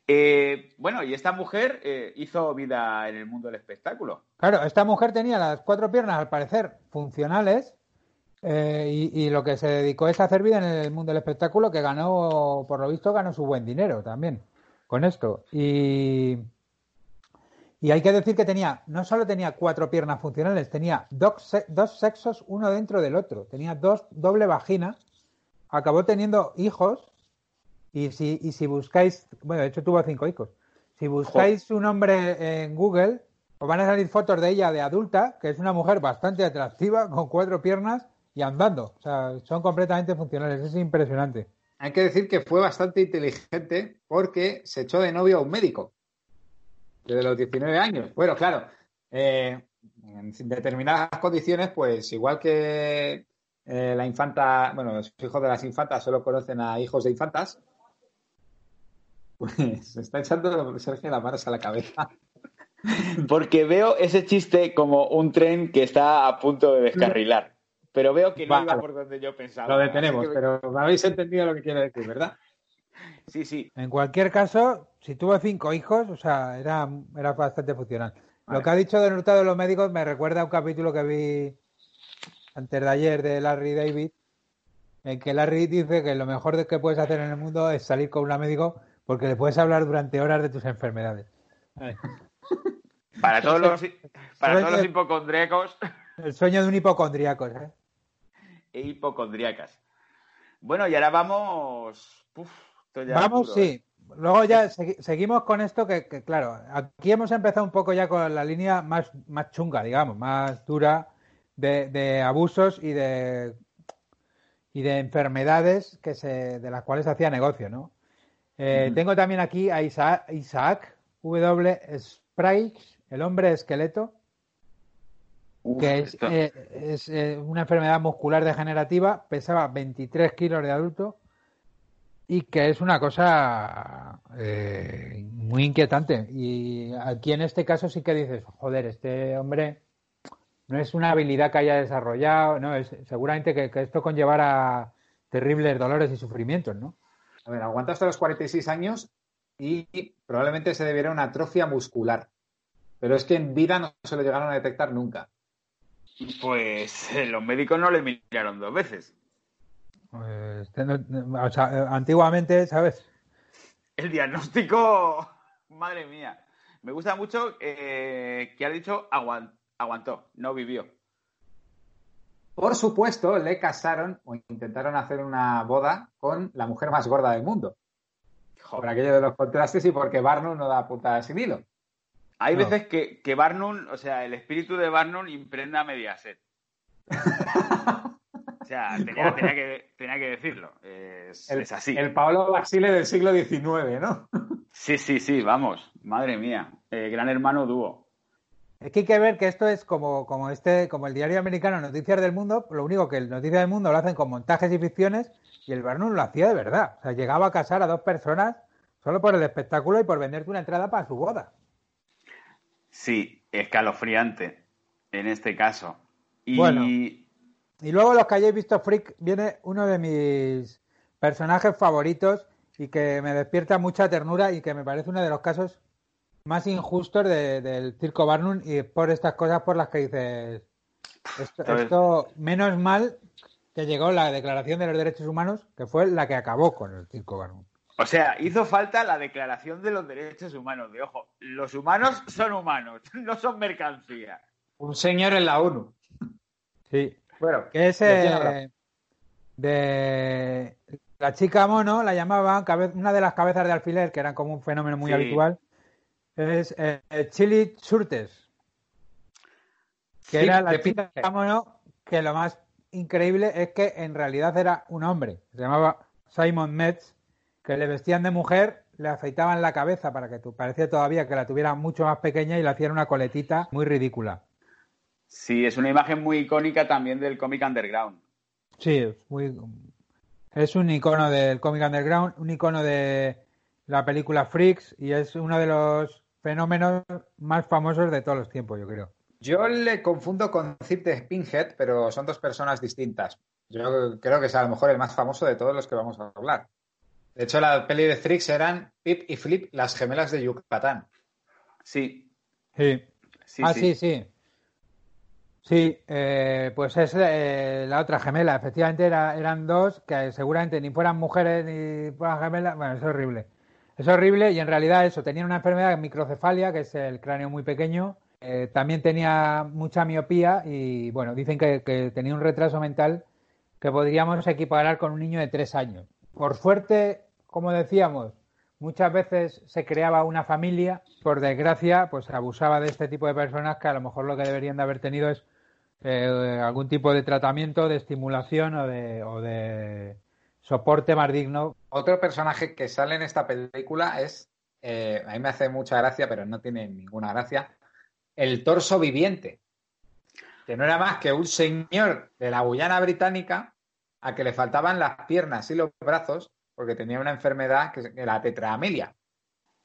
Eh, bueno, y esta mujer eh, hizo vida en el mundo del espectáculo. Claro, esta mujer tenía las cuatro piernas, al parecer, funcionales, eh, y, lo que se dedicó es a hacer vida en el mundo del espectáculo, que ganó, por lo visto, ganó su buen dinero también con esto. Y, y hay que decir que tenía, no solo tenía cuatro piernas funcionales, tenía dos, dos sexos uno dentro del otro, tenía dos doble vagina, acabó teniendo hijos, y si, y si buscáis, bueno, de hecho tuvo cinco hijos, si buscáis su nombre en Google, os van a salir fotos de ella de adulta, que es una mujer bastante atractiva, con cuatro piernas y andando. O sea, son completamente funcionales. Es impresionante. Hay que decir que fue bastante inteligente porque se echó de novio a un médico desde los 19 años. Bueno, claro, eh, en determinadas condiciones, pues igual que eh, la infanta, bueno, los hijos de las infantas solo conocen a hijos de infantas, pues se está echando Sergio las manos a la cabeza. Porque veo ese chiste como un tren que está a punto de descarrilar. Pero veo que no Vale. iba por donde yo pensaba. Lo detenemos, que- pero me habéis entendido lo que quiero decir, ¿verdad? Sí, sí. En cualquier caso, si tuvo cinco hijos, o sea, era, era bastante funcional. Vale. Lo que ha dicho del hurtado de los médicos me recuerda a un capítulo que vi antes de ayer de Larry David, en que Larry dice que lo mejor que puedes hacer en el mundo es salir con un médico porque le puedes hablar durante horas de tus enfermedades. Para todos los, para todos los hipocondríacos El sueño de un hipocondríaco, ¿eh? e hipocondríacas. Bueno, y ahora vamos. Uf, ya Vamos, duro, ¿eh? sí. Luego ya segui- seguimos con esto que, que, claro, aquí hemos empezado un poco ya con la línea más, más chunga, digamos, más dura de, de abusos y de y de enfermedades que se, de las cuales se hacía negocio, ¿no? Eh. Tengo también aquí a Isaac, Isaac W. Sprague, el hombre esqueleto, Uf, que es, eh, es, eh, una enfermedad muscular degenerativa, pesaba 23 kilos de adulto y que es una cosa eh, muy inquietante. Y aquí en este caso sí que dices, joder, este hombre no es una habilidad que haya desarrollado, no, es seguramente que, que esto conllevara terribles dolores y sufrimientos, ¿no? A ver, aguanta hasta los 46 años y probablemente se debiera a una atrofia muscular. Pero es que en vida no se lo llegaron a detectar nunca. Pues eh, los médicos no le miraron dos veces. Pues, este no- o sea, eh, antiguamente, ¿sabes? El diagnóstico Madre mía. Me gusta mucho eh, que ha dicho aguantó, no vivió. Por supuesto, le casaron o intentaron hacer una boda con la mujer más gorda del mundo. Por aquello de los contrastes y porque Barnum no da puta sin hilo. Hay veces que, que, Barnum, o sea, el espíritu de Barnum imprenda a Mediaset. o sea, tenía, que, tenía que, decirlo. Es, el, es, así. El Pablo Basile del siglo XIX, ¿no? sí, sí, sí, vamos. Madre mía. Eh, gran hermano dúo. Es que hay que ver que esto es como, como, este, como el diario americano Noticias del Mundo, lo único que el Noticias del Mundo lo hacen con montajes y ficciones y el Barnum lo hacía de verdad. O sea, llegaba a casar a dos personas solo por el espectáculo y por venderte una entrada para su boda. Sí, escalofriante en este caso. Y... Bueno, y luego los que hayáis visto Freak viene uno de mis personajes favoritos y que me despierta mucha ternura y que me parece uno de los casos más injustos del circo Barnum y por estas cosas por las que dices esto, menos mal que llegó la Declaración de los Derechos Humanos, que fue la que acabó con el circo Barnum. O sea, hizo falta la Declaración de los Derechos Humanos. De ojo, los humanos son humanos, no son mercancía. Un señor en la ONU. Sí. Bueno, que es eh, de la chica mono, la llamaban una de las cabezas de alfiler, que eran como un fenómeno muy habitual es eh, Chili Surtes. Que era la chica mono, que lo más increíble es que en realidad era un hombre. Se llamaba Simon Metz, que le vestían de mujer, le afeitaban la cabeza para que parecía todavía que la tuviera mucho más pequeña y le hacían una coletita muy ridícula. Sí, es una imagen muy icónica también del cómic underground. Sí, es muy es un icono del cómic underground, un icono de la película Freaks y es uno de los fenómenos más famosos de todos los tiempos, yo creo. Yo le confundo con Zip de Pinhead, pero son dos personas distintas. Yo creo que es a lo mejor el más famoso de todos los que vamos a hablar. De hecho, la peli de Freaks eran Pip y Flip, las gemelas de Yucatán. Sí. Sí. ah, sí, sí. Sí, eh, pues es eh, la otra gemela. Efectivamente eran dos que seguramente ni fueran mujeres ni fueran gemelas. Bueno, es horrible. Es horrible y en realidad eso, tenían una enfermedad microcefalia, que es el cráneo muy pequeño. Eh, también tenía mucha miopía y bueno, dicen que, tenía un retraso mental que podríamos equiparar con un niño de tres años. Por suerte, como decíamos, muchas veces se creaba una familia. Por desgracia, pues se abusaba de este tipo de personas que a lo mejor lo que deberían de haber tenido es eh, algún tipo de tratamiento, de estimulación o de soporte más digno. Otro personaje que sale en esta película es, eh, a mí me hace mucha gracia, pero no tiene ninguna gracia, el torso viviente, que no era más que un señor de la Guyana británica a que le faltaban las piernas y los brazos porque tenía una enfermedad que es la tetraamelia.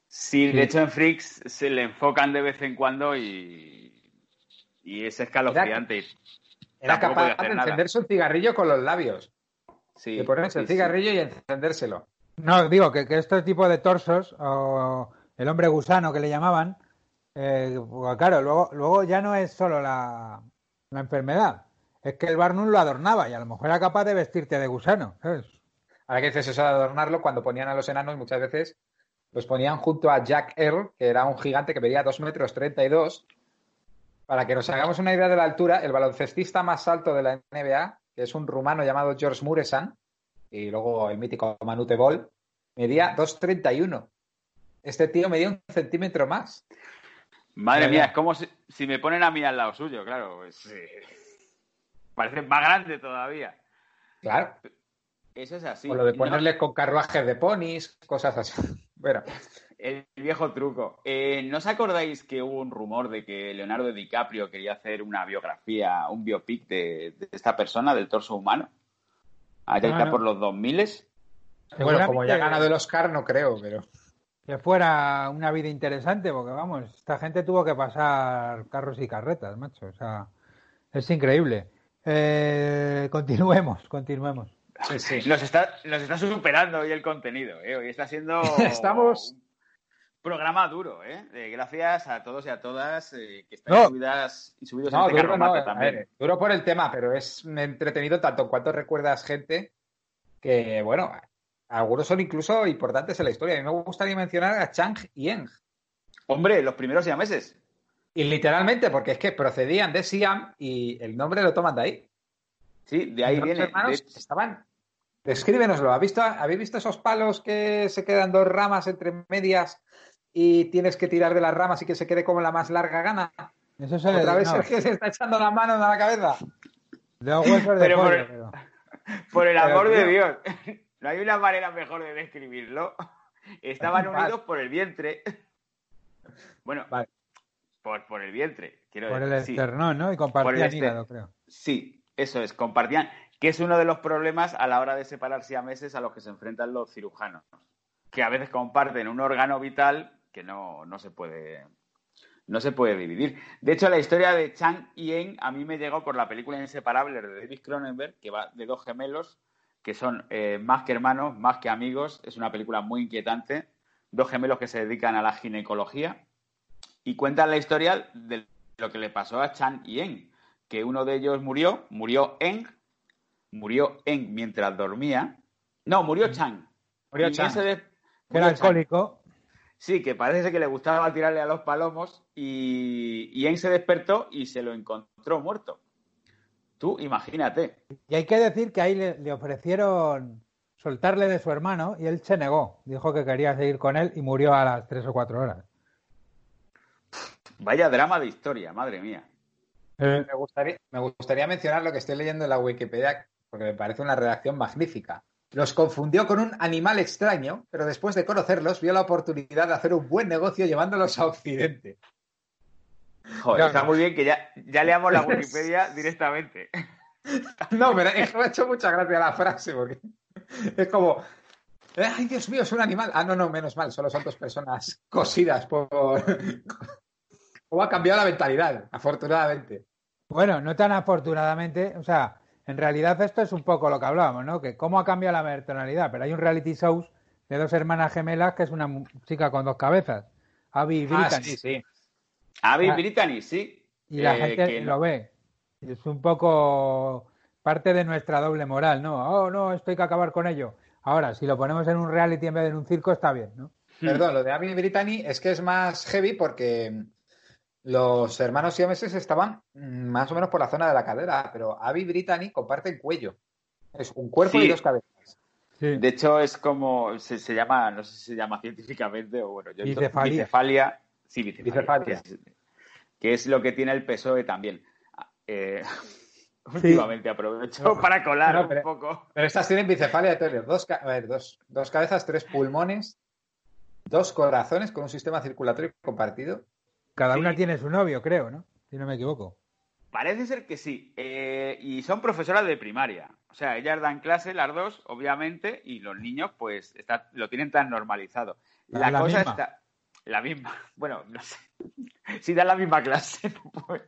Sí, de hecho en Freaks se le enfocan de vez en cuando y, y es escalofriante. Era, capaz de encenderse un cigarrillo con los labios. Sí, de ponerse el cigarrillo y encendérselo. No, digo que, que este tipo de torsos, o el hombre gusano que le llamaban, eh, pues claro, luego, luego ya no es solo la, la, enfermedad, es que el Barnum lo adornaba y a lo mejor era capaz de vestirte de gusano. Ahora que dices eso de adornarlo, cuando ponían a los enanos muchas veces los ponían junto a Jack Earl, que era un gigante que medía 2 metros 32. Para que nos hagamos una idea de la altura, el baloncestista más alto de la NBA que es un rumano llamado George Muresan, y luego el mítico Manute Ball, medía 2,31. Este tío medía un centímetro más. Madre mía, es como si, me ponen a mí al lado suyo, claro. Pues, parece más grande todavía. Claro. Eso es así. O lo de ponerle con carruajes de ponis, cosas así. Bueno. El viejo truco. Eh, ¿No os acordáis que hubo un rumor de que Leonardo DiCaprio quería hacer una biografía, un biopic de, esta persona, del torso humano? Allá está por los 2000 Bueno, como ya ha ganado el Oscar, no creo, pero. Que fuera una vida interesante, porque vamos, esta gente tuvo que pasar carros y carretas, macho. O sea, es increíble. Eh, continuemos, continuemos. Sí, sí. Nos, está, nos está superando hoy el contenido. ¿eh? Hoy está siendo. Estamos programa duro, ¿eh? gracias a todos y a todas eh, que están subidas y subidos en este duro, también. duro por el tema, pero es entretenido tanto en cuanto recuerdas gente que, bueno, algunos son incluso importantes en la historia. A mí me gustaría mencionar a Chang Yeng, Hombre, los primeros siameses. Y literalmente, porque es que procedían de Siam y el nombre lo toman de ahí. Sí, de ahí viene. hermanos de- estaban. Descríbenoslo. ¿Has visto, ¿Habéis visto esos palos que se quedan dos ramas entre medias y tienes que tirar de las ramas y que se quede como la más larga gana? Eso se le Otra vez no, Sergio se está echando la mano en la cabeza. de Pero por pollo, el- pero- Por el Pero, amor de. Dios. No hay una manera mejor de describirlo. Estaban Vale. unidos por el vientre. Bueno, Vale. por, por el vientre. Quiero por el decir, sí. esternón, ¿no? Y Por compartían el hígado, creo. Sí, eso es, compartían, que es uno de los problemas a la hora de separar siameses a los que se enfrentan los cirujanos, que a veces comparten un órgano vital que no, no se puede no se puede dividir. De hecho, la historia de Chang y En a mí me llegó por la película Inseparable de David Cronenberg, que va de dos gemelos que son eh, más que hermanos, más que amigos. Es una película muy inquietante. Dos gemelos que se dedican a la ginecología y cuentan la historia de lo que le pasó a Chan y En, que uno de ellos murió, murió En, murió En mientras dormía. No, murió Chan. Murió Y Chan. ese de- Que murió era alcohólico. Sí, que parece que le gustaba tirarle a los palomos y, y En se despertó y se lo encontró muerto. Tú imagínate. Y hay que decir que ahí le, le ofrecieron soltarle de su hermano y él se negó. Dijo que quería seguir con él y murió a las tres o cuatro horas. Vaya drama de historia, madre mía. Me gustaría, me gustaría mencionar lo que estoy leyendo en la Wikipedia, porque me parece una redacción magnífica. Los confundió con un animal extraño, pero después de conocerlos vio la oportunidad de hacer un buen negocio llevándolos a Occidente. Joder, está muy bien que ya, ya leamos la Wikipedia directamente. No, pero es que me ha hecho mucha gracia la frase, porque es como, ay Dios mío, es un animal. Ah, no, no, menos mal, solo son dos personas cosidas por... ¿Cómo ha cambiado la mentalidad? Afortunadamente. Bueno, no tan afortunadamente, o sea, en realidad esto es un poco lo que hablábamos, ¿no? Que cómo ha cambiado la personalidad, pero hay un reality show de dos hermanas gemelas que es una chica con dos cabezas, Abby y Ah, Brittany, sí, sí. Avi Ah. Brittany, sí. y la Eh, gente que lo no- ve. Y Es un poco parte de nuestra doble moral, ¿no? Oh, no, esto hay que acabar con ello. Ahora, si lo ponemos en un reality en vez de en un circo, está bien, ¿no? Perdón, lo de Abby Brittany es que es más heavy porque los hermanos siameses estaban mm, más o menos por la zona de la cadera, pero Abby Brittany comparten cuello. Es un cuerpo Sí. y dos cabezas. Sí. De hecho, es como se, se llama, no sé si se llama científicamente o bueno, yo Bicefalia. bicefalia. Sí, bicefalia. Bicefalia. Que, es, que es lo que tiene el PSOE también. Eh, últimamente aprovecho para colar No, un poco. Pero estas tienen bicefalia de Torio. Dos, ca- a ver, dos, dos cabezas, tres pulmones, dos corazones con un sistema circulatorio compartido. Cada Sí. una tiene su novio, creo, ¿no? Si no me equivoco. Parece ser que sí. Eh, y son profesoras de primaria. O sea, ellas dan clase, las dos, obviamente, y los niños, pues, está, lo tienen tan normalizado. La, La- la cosa misma. está. La misma. Bueno, no sé. Si dan la misma clase. pues-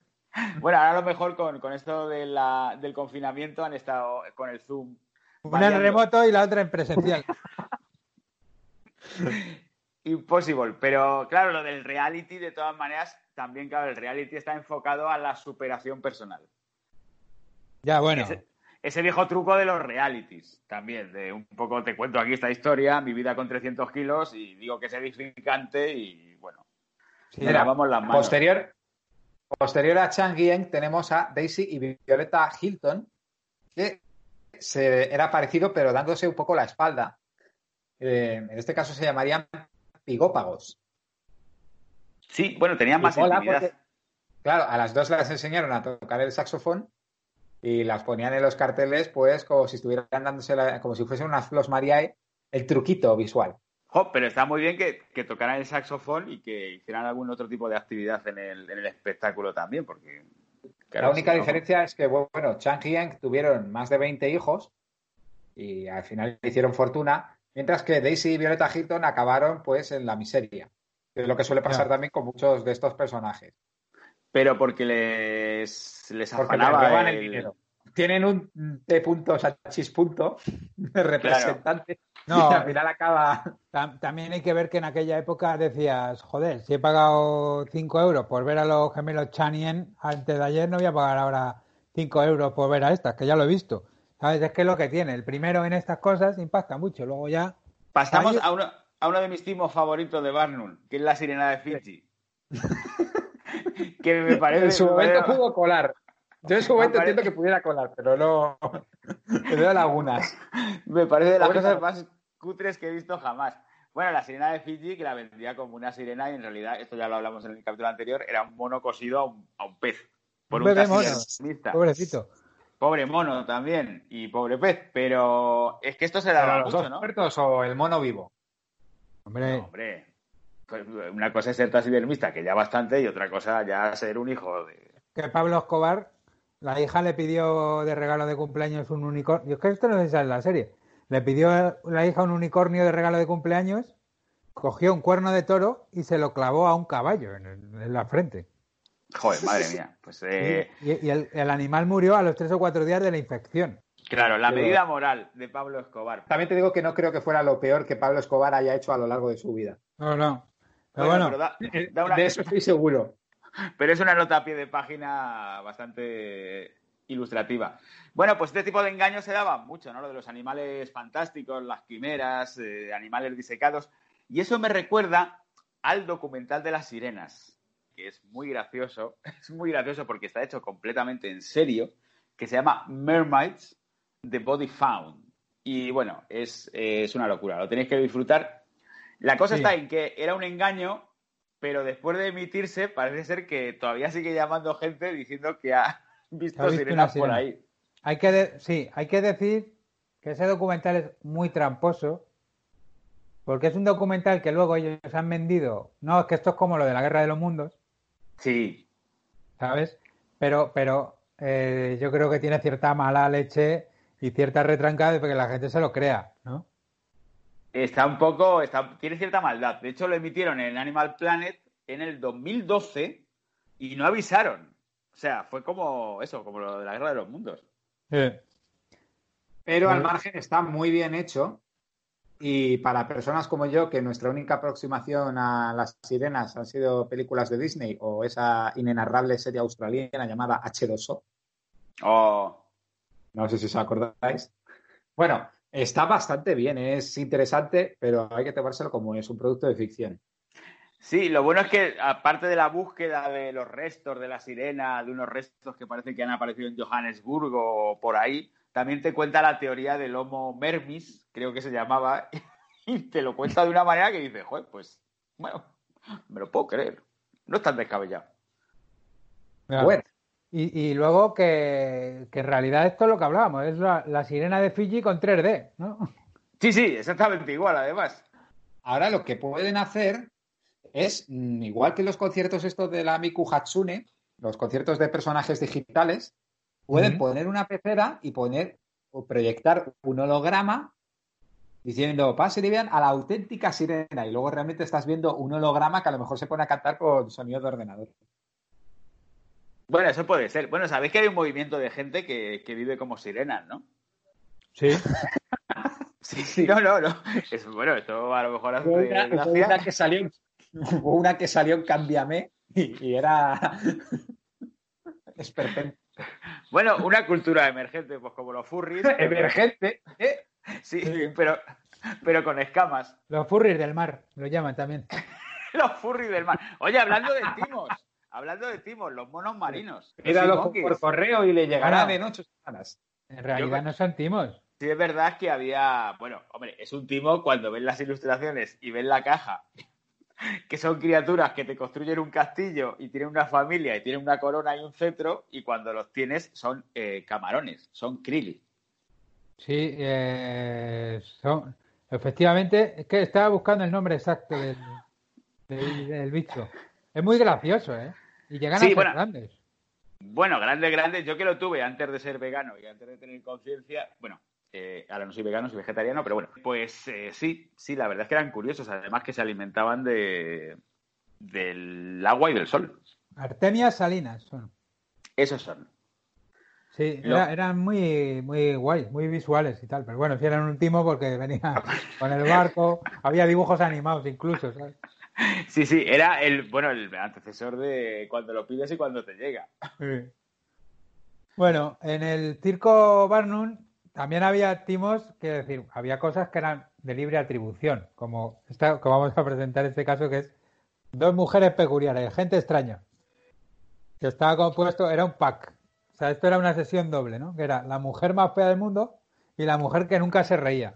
Bueno, ahora a lo mejor con, con esto de la- del confinamiento han estado con el Zoom. Una en remoto y la otra en presencial. Imposible. Pero claro, lo del reality, de todas maneras, también, claro, el reality está enfocado a la superación personal. ya, bueno. Ese, ese viejo truco de los realities también, de un poco te cuento aquí esta historia, mi vida con 300 kilos y digo que es edificante y bueno, Sí, Mira, lavamos las manos. Posterior, posterior a Chang Yang tenemos a Daisy y Violeta Hilton, que se, era parecido, pero dándose un poco la espalda. Eh, en este caso se llamarían pigópagos. Sí, bueno, tenían más Y intimidad. porque, claro, a las dos las enseñaron a tocar el saxofón y las ponían en los carteles, pues, como si estuvieran dándose, la- como si fuesen unas Flos Mariae, el truquito visual. Jo, pero está muy bien que, que tocaran el saxofón y que hicieran algún otro tipo de actividad en el, en el espectáculo también, porque... claro, la única si no- diferencia es que, bueno, Chang y Yang tuvieron más de 20 hijos y al final hicieron fortuna, mientras que Daisy y Violeta Hilton acabaron, pues, en la miseria. Que Es lo que suele pasar también con muchos de estos personajes. Pero porque les, les Porque les afanaba el el- dinero. Tienen un T punto Sachis punto de representante No. y al final acaba Tam- También hay que ver que en aquella época decías, joder, si he pagado 5 euros por ver a los gemelos Chanien antes de ayer, no voy a pagar ahora 5 euros por ver a estas, que ya lo he visto. ¿Sabes? Es que es lo que tiene. El primero en estas cosas impacta mucho, luego ya... Pasamos a uno, a uno de mis timos favoritos de Barnum, que es la sirena de Fiji. que me parece. En su me momento pudo colar. Yo en su momento entiendo que pudiera colar, pero no. Me veo lagunas. Me parece de las cosas más cutres que he visto jamás. Bueno, la sirena de Fiji, que la vendía como una sirena y en realidad, esto ya lo hablamos en el capítulo anterior, era un mono cosido a un, a un pez. Por Un. Pobrecito. Pobre mono también y pobre pez. Pero es que esto se daba ¿Pero los mucho, dos ¿no? muertos o el mono vivo? Hombre, No, hombre. Una cosa es ser taxidermista, que ya bastante, y otra cosa ya ser un hijo de... que Pablo Escobar, la hija le pidió de regalo de cumpleaños un unicornio. Es que esto no en la serie. Le pidió la hija un unicornio de regalo de cumpleaños, cogió un cuerno de toro y se lo clavó a un caballo en, el- en la frente. Joder, madre mía. Pues eh, Y, y el, el animal murió a los tres o cuatro días de la infección. claro, la medida moral de Pablo Escobar. También te digo que no creo que fuera lo peor que Pablo Escobar haya hecho a lo largo de su vida. No, no. Pero Bueno, bueno, pero da- da una- De eso estoy seguro. Pero es una nota a pie de página bastante ilustrativa. Bueno, pues este tipo de engaños se daban mucho, ¿no? Lo de los animales fantásticos, las quimeras, eh, animales disecados. Y eso me recuerda al documental de las sirenas, que es muy gracioso. Es muy gracioso porque está hecho completamente en serio, que se llama Mermaids, The Body Found. Y bueno, es, eh, es una locura, lo tenéis que disfrutar. La cosa Sí. está en que era un engaño, pero después de emitirse parece ser que todavía sigue llamando gente diciendo que ha visto, sirenas por ahí. hay que de- sí, hay que decir que ese documental es muy tramposo, porque es un documental que luego ellos han vendido. No, es que esto es como lo de la Guerra de los Mundos, Sí, ¿sabes? Pero, pero eh, yo creo que tiene cierta mala leche y cierta retranca de que la gente se lo crea, ¿no? está un poco, está, tiene cierta maldad. De hecho, lo emitieron en Animal Planet en el 2012 y no avisaron. O sea, fue como eso, como lo de la Guerra de los Mundos. Pero al margen está muy bien hecho. Y para personas como yo, que nuestra única aproximación a las sirenas han sido películas de Disney o esa inenarrable serie australiana llamada H2O, Oh, no sé si os acordáis. Bueno, está bastante bien, es interesante, pero hay que tomárselo como es un producto de ficción. Sí, lo bueno es que aparte de la búsqueda de los restos de la sirena, de unos restos que parece que han aparecido en Johannesburgo o por ahí, también te cuenta la teoría del Homo mermis, creo que se llamaba, y te lo cuenta de una manera que dices, joder, pues, bueno, me lo puedo creer. No es tan descabellado. Mira, Bueno, Y, y luego que, que en realidad esto es lo que hablábamos, es la, la sirena de Fiji con 3D, ¿no? Sí, sí, exactamente igual, además. ahora lo que pueden hacer es, mm, igual que los conciertos estos de la Miku Hatsune, los conciertos de personajes digitales, pueden poner una pecera y poner o proyectar un holograma diciendo, pasen y vean a la auténtica sirena. Y luego realmente estás viendo un holograma que a lo mejor se pone a cantar con sonido de ordenador. Bueno, eso puede ser. Bueno, sabéis que hay un movimiento de gente que, que vive como sirenas, ¿no? Sí. Sí, no, no, no. Es, bueno, esto a lo mejor hace una, hubo gracia. una que salió, una que salió en Cámbiame y, y era esperpento. Bueno, una cultura emergente, pues como los furries. emergente. ¿eh? Sí, pero, pero con escamas. Los furries del mar, lo llaman también. Los furries del mar. Oye, hablando de timos, hablando de timos, los monos marinos. los Pídalo sea monkeys. por correo y le llegará en ocho semanas. En realidad no son timos. Sí, es verdad que había. Bueno, hombre, es un timo cuando ven las ilustraciones y ven la caja, que son criaturas que te construyen un castillo y tienen una familia y tienen una corona y un cetro, y cuando los tienes son eh, camarones, son krili. Sí, eh, son. Efectivamente, es que estaba buscando el nombre exacto del, del, del bicho. Es muy gracioso, ¿eh? Y llegan Sí, a ser bueno. grandes. Bueno, grandes, grandes. Yo que lo tuve antes de ser vegano y antes de tener conciencia, bueno, eh, ahora no soy vegano, soy vegetariano, pero bueno, pues eh, sí, sí, la verdad es que eran curiosos, además que se alimentaban de del agua y del sol. Artemias salinas son. Esos son. Sí, Lo- era- eran muy, muy guays, muy visuales y tal. Pero bueno, sí eran un timo porque venía con el barco, había dibujos animados incluso, ¿sabes? Sí, sí, era el, bueno, el antecesor de cuando lo pides y cuando te llega. Sí. Bueno, en el circo Barnum también había timos, que decir, había cosas que eran de libre atribución, como esta que vamos a presentar este caso que es dos mujeres peculiares, gente extraña. Que estaba compuesto, era un pack. O sea, esto era una sesión doble, ¿no? Que era la mujer más fea del mundo y la mujer que nunca se reía.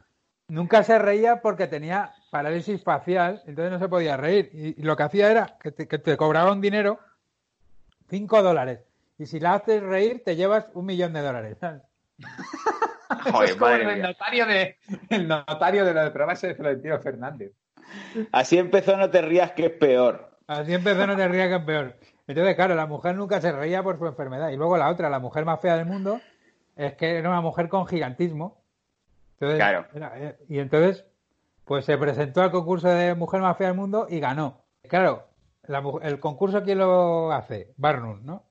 Nunca se reía porque tenía parálisis facial, entonces no se podía reír. Y, lo que hacía era que te, que cobraba un dinero, 5 dólares. Y si la haces reír, te llevas un millón de dólares. Joder, es como el notario de el notario de lo del programa ese de Florentino Fernández. Así empezó No te rías, que es peor. Así empezó, no te rías que es peor. Entonces, claro, la mujer nunca se reía por su enfermedad. Y luego la otra, la mujer más fea del mundo, es que era una mujer con gigantismo. Entonces, Claro. era- eh, y entonces, pues se presentó al concurso de mujer más fea del mundo y ganó. Claro, la el concurso, ¿quién lo hace? Barnum, ¿no?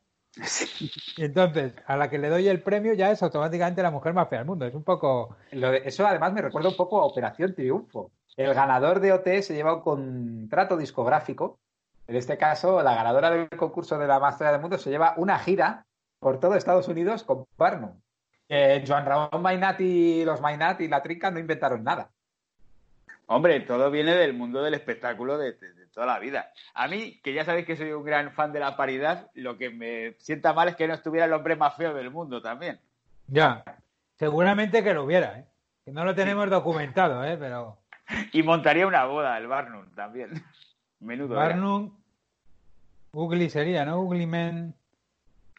Y entonces, a la que le doy el premio ya es automáticamente la mujer más fea del mundo. Es un poco... Lo de- eso además me recuerda un poco a Operación Triunfo. El ganador de OT se lleva un contrato discográfico. En este caso, la ganadora del concurso de la más fea del mundo se lleva una gira por todo Estados Unidos con Barnum. Eh, Joan Ramón Mainat y los Mainat y la Trinca no inventaron nada. Hombre, todo viene del mundo del espectáculo de, de- de toda la vida. A mí, que ya sabéis que soy un gran fan de la paridad, lo que me sienta mal es que no estuviera el hombre más feo del mundo también. Ya, seguramente que lo hubiera, ¿eh? Que no lo tenemos documentado, ¿eh? Pero... Y montaría una boda, el Barnum también. Menudo. era. Barnum, Ugly sería, ¿no? Ugly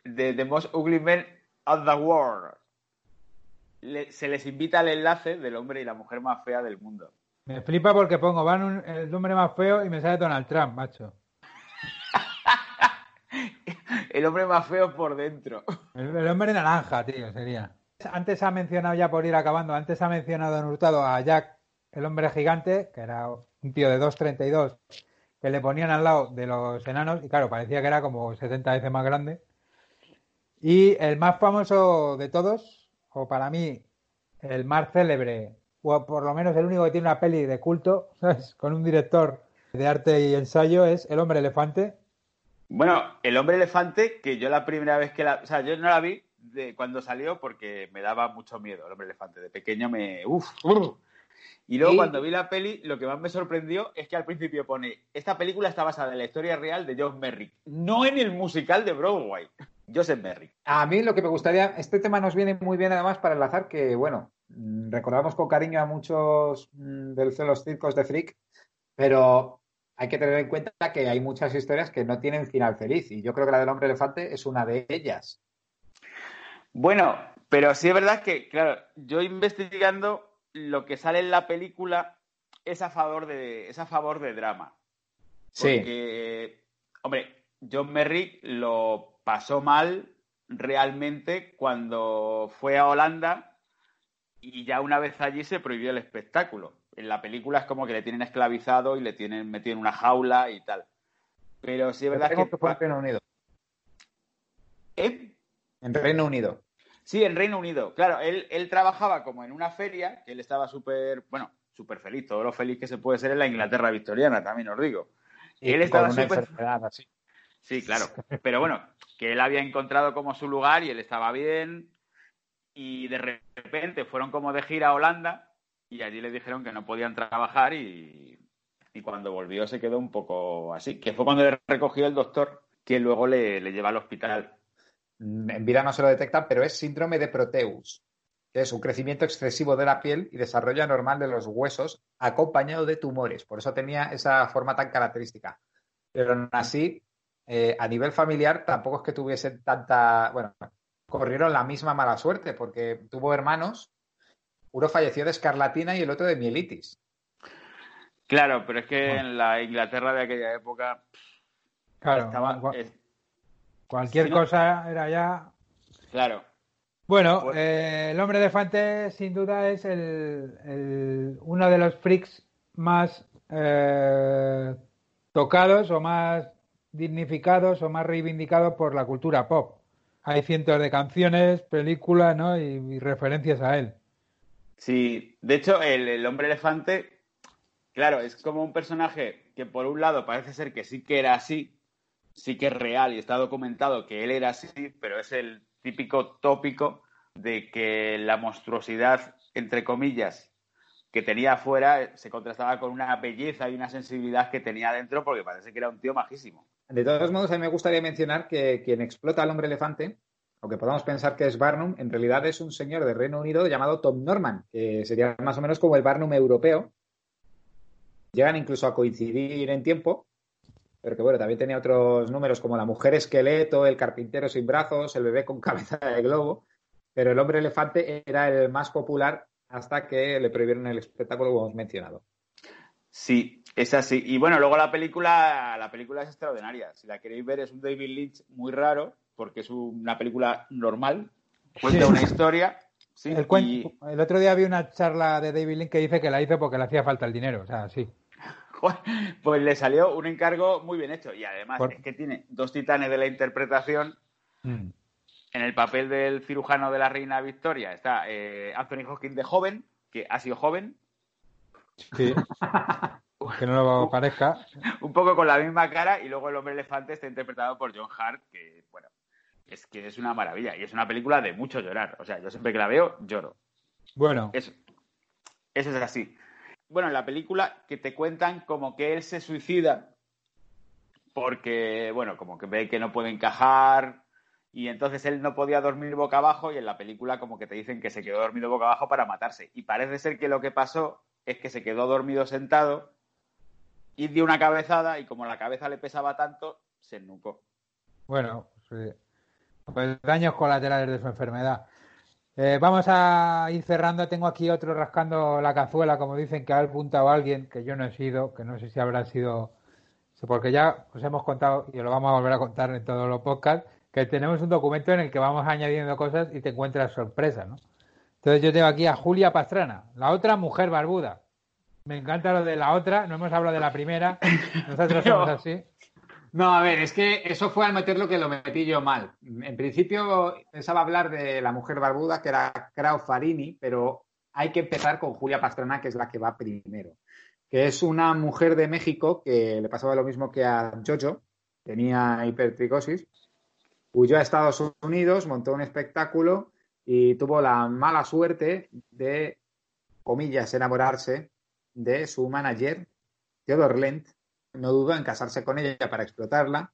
de The Most Ugly Men of the World. Le- se les invita al enlace del hombre y la mujer más fea del mundo. Me flipa porque pongo Barnum, el hombre más feo, y me sale Donald Trump, macho. El hombre más feo por dentro. El, el hombre naranja, tío, sería. Antes ha mencionado, ya por ir acabando, antes ha mencionado en Hurtado a Jack, el hombre gigante, que era un tío de 2,32, que le ponían al lado de los enanos, y claro, parecía que era como 70 veces más grande. Y el más famoso de todos, o para mí, el más célebre, o por lo menos el único que tiene una peli de culto, ¿sabes? con un director de arte y ensayo, es El hombre elefante. Bueno, el hombre elefante, que yo la primera vez que la... O sea, yo no la vi de cuando salió porque me daba mucho miedo el hombre elefante. De pequeño me... Uf, uf. Y luego Y- cuando vi la peli, lo que más me sorprendió es que al principio pone, esta película está basada en la historia real de John Merrick, no en el musical de Broadway. Joseph Merrick. A mí lo que me gustaría, este tema nos viene muy bien además para enlazar que, bueno, mm, recordamos con cariño a muchos mm, de los circos de Freak, pero hay que tener en cuenta que hay muchas historias que no tienen final feliz y yo creo que la del hombre elefante es una de ellas. Bueno, pero sí es verdad que, claro, yo investigando lo que sale en la película es a favor de, es a favor de drama. Sí. Porque, hombre, John Merrick lo pasó mal realmente cuando fue a Holanda y ya una vez allí se prohibió el espectáculo. En la película es como que le tienen esclavizado y le tienen metido en una jaula y tal. Pero sí es verdad que... que fue en Reino Unido. ¿Eh? En Reino Unido. Sí, en Reino Unido. Claro, él, él trabajaba como en una feria, que él estaba súper, bueno, súper feliz, todo lo feliz que se puede ser en la Inglaterra victoriana, también os digo. Y Él estaba súper-. Sí, claro. Pero bueno, que él había encontrado como su lugar y él estaba bien. Y de repente fueron como de gira a Holanda y allí le dijeron que no podían trabajar y, y cuando volvió se quedó un poco así. Que fue cuando le recogió el doctor que luego le, le lleva al hospital. Mm, En vida no se lo detectan, pero es síndrome de Proteus, que es un crecimiento excesivo de la piel y desarrollo anormal de los huesos acompañado de tumores. Por eso tenía esa forma tan característica. Pero aún así, eh, a nivel familiar, tampoco es que tuviesen tanta. Bueno, corrieron la misma mala suerte, porque tuvo hermanos. Uno falleció de escarlatina y el otro de mielitis. Claro, pero es que en la Inglaterra de aquella época Claro, estaba... cua- es- cualquier si no- cosa era ya. claro. Bueno, Pues- eh, el hombre elefante sin duda es el, el- uno de los freaks más eh, tocados o más dignificados o más reivindicados por la cultura pop. Hay cientos de canciones, películas, ¿no? Y, referencias a él. Sí, de hecho, el, el hombre elefante, claro, es como un personaje que por un lado parece ser que sí que era así, sí que es real y está documentado que él era así, pero es el típico tópico de que la monstruosidad, entre comillas, que tenía afuera se contrastaba con una belleza y una sensibilidad que tenía dentro porque parece que era un tío majísimo. De todos modos, a mí me gustaría mencionar que quien explota al hombre elefante, aunque podamos pensar que es Barnum, en realidad es un señor de Reino Unido llamado Tom Norman, que sería más o menos como el Barnum europeo. Llegan incluso a coincidir en tiempo, pero que bueno, también tenía otros números como la mujer esqueleto, el carpintero sin brazos, el bebé con cabeza de globo, pero el hombre elefante era el más popular hasta que le prohibieron el espectáculo, como hemos mencionado. Sí, es así. Y bueno, luego la película, la película es extraordinaria. Si la queréis ver, es un David Lynch muy raro, porque es una película normal, cuenta una historia. Sí, el, y- el otro día vi una charla de David Lynch que dice que la hizo porque le hacía falta el dinero. O sea, sí. Pues le salió un encargo muy bien hecho. Y además Por- es que tiene dos titanes de la interpretación. Mm. En el papel del cirujano de la reina Victoria está eh, Anthony Hopkins de joven, que ha sido joven, Sí. que no lo parezca. un poco con la misma cara, y luego el hombre elefante está interpretado por John Hart, que, bueno, es que es una maravilla. Y es una película de mucho llorar. O sea, yo siempre que la veo, lloro. Bueno, Eso, eso es así. Bueno, en la película que te cuentan como que él se suicida porque, bueno, como que ve que no puede encajar y entonces él no podía dormir boca abajo y en la película como que te dicen que se quedó dormido boca abajo para matarse. Y parece ser que lo que pasó es que se quedó dormido sentado y dio una cabezada y como la cabeza le pesaba tanto, se nucó. bueno, sí. pues daños colaterales de su enfermedad. Eh, vamos a ir cerrando. Tengo aquí otro rascando la cazuela, como dicen que ha apuntado alguien, que yo no he sido, que no sé si habrá sido, porque ya os hemos contado y lo vamos a volver a contar en todos los podcasts, que tenemos un documento en el que vamos añadiendo cosas y te encuentras sorpresas, ¿no? Entonces yo tengo aquí a Julia Pastrana, la otra mujer barbuda. Me encanta lo de la otra, no hemos hablado de la primera, nosotros Pero- somos así. No, a ver, es que eso fue al meterlo que lo metí yo mal. En principio pensaba hablar de la mujer barbuda, que era Crau Farini, pero hay que empezar con Julia Pastrana, que es la que va primero. Que es una mujer de México que le pasaba lo mismo que a Jojo, tenía hipertricosis, huyó a Estados Unidos, montó un espectáculo y tuvo la mala suerte de, comillas, enamorarse de su manager, Theodore Lent, no dudó en casarse con ella para explotarla.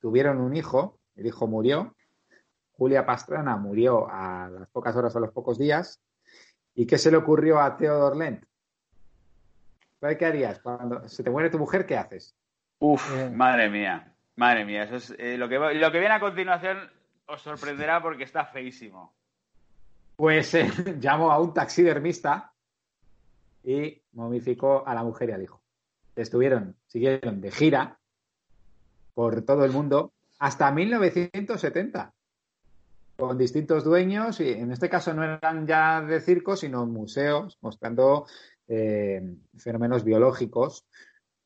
Tuvieron un hijo, el hijo murió. Julia Pastrana murió a las pocas horas o a los pocos días. ¿Y qué se le ocurrió a Theodore Lent? ¿Sabes qué harías? Cuando se te muere tu mujer, ¿qué haces? Uf, Eh. madre mía, madre mía. Eso es, eh, lo, que, lo que viene a continuación os sorprenderá porque está feísimo. Pues eh, llamó a un taxidermista y momificó a la mujer y al hijo. Estuvieron, siguieron de gira por todo el mundo hasta 1970 con distintos dueños y en este caso no eran ya de circo sino museos mostrando eh, fenómenos biológicos.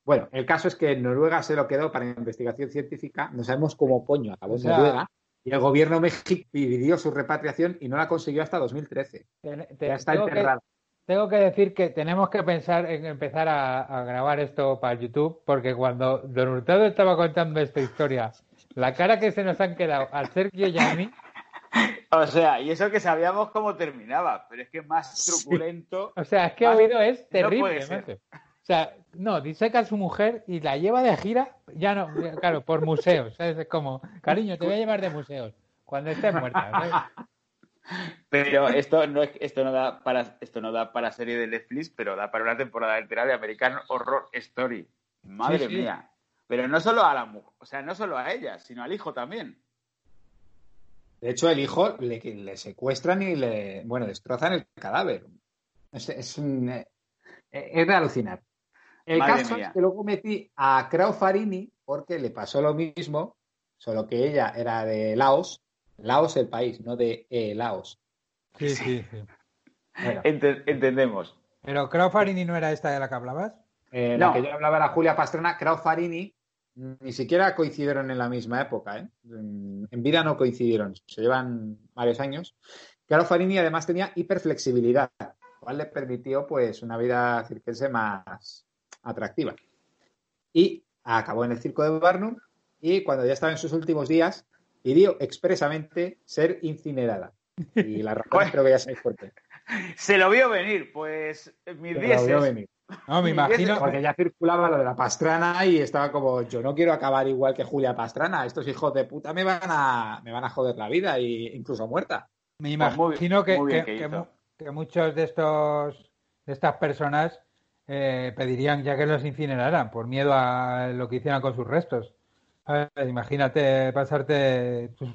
Bueno, el caso es que en Noruega se lo quedó para investigación científica. No sabemos cómo coño acabó O en Noruega. Y el gobierno México pidió su repatriación y no la consiguió hasta 2013. Te- te- Ya está enterrada. Tengo que decir que tenemos que pensar en empezar a, a grabar esto para YouTube, porque cuando Don Hurtado estaba contando esta historia, la cara que se nos han quedado al Sergio y a mí, O sea, y eso que sabíamos cómo terminaba, pero es que más truculento. o sea, es que Más- oído es terrible. O sea, no, diseca a su mujer y la lleva de gira, ya no, claro, por museos, ¿sabes? Es como, cariño, te voy a llevar de museos cuando estés muerta, ¿sabes? Pero esto no, es- esto, no da para, esto no da para serie de Netflix, pero da para una temporada entera de American Horror Story. Madre Sí, sí. mía. Pero no solo a la mujer, o sea, no solo a ella, sino al hijo también. De hecho, el hijo le, le secuestran y le, bueno, destrozan el cadáver. Es, es un, eh, es de alucinar. El Madre caso mía. es que luego metí a Crau Farini porque le pasó lo mismo, solo que ella era de Laos. Laos el país, no de eh, Laos. Sí, sí, sí. Bueno, entendemos. Pero Crowfarini no era esta de la que hablabas. eh, No. La que yo hablaba era Julia Pastrana, Crau Farini. mm, Ni siquiera coincidieron en la misma época. ¿eh? En vida no coincidieron, se llevan varios años. Crau Farini además tenía hiperflexibilidad, lo cual le permitió pues una vida circense más atractiva. Y acabó en el circo de Barnum y cuando ya estaba en sus últimos días pidió expresamente ser incinerada. Y la razón creo que ya sabéis por qué. Se lo vio venir, pues mis Se lo vio venir. No, me Y imagino. Porque ya circulaba lo de la pastrana y estaba como, yo no quiero acabar igual que Julia Pastrana. Estos hijos de puta me van a, me van a joder la vida e incluso muerta. Me Pues muy- imagino que, muy bien que- que que hizo. mu- que muchos de estos de estas personas eh, pedirían ya que los incineraran por miedo a lo que hicieran con sus restos. ¿Sabes? Imagínate pasarte tus-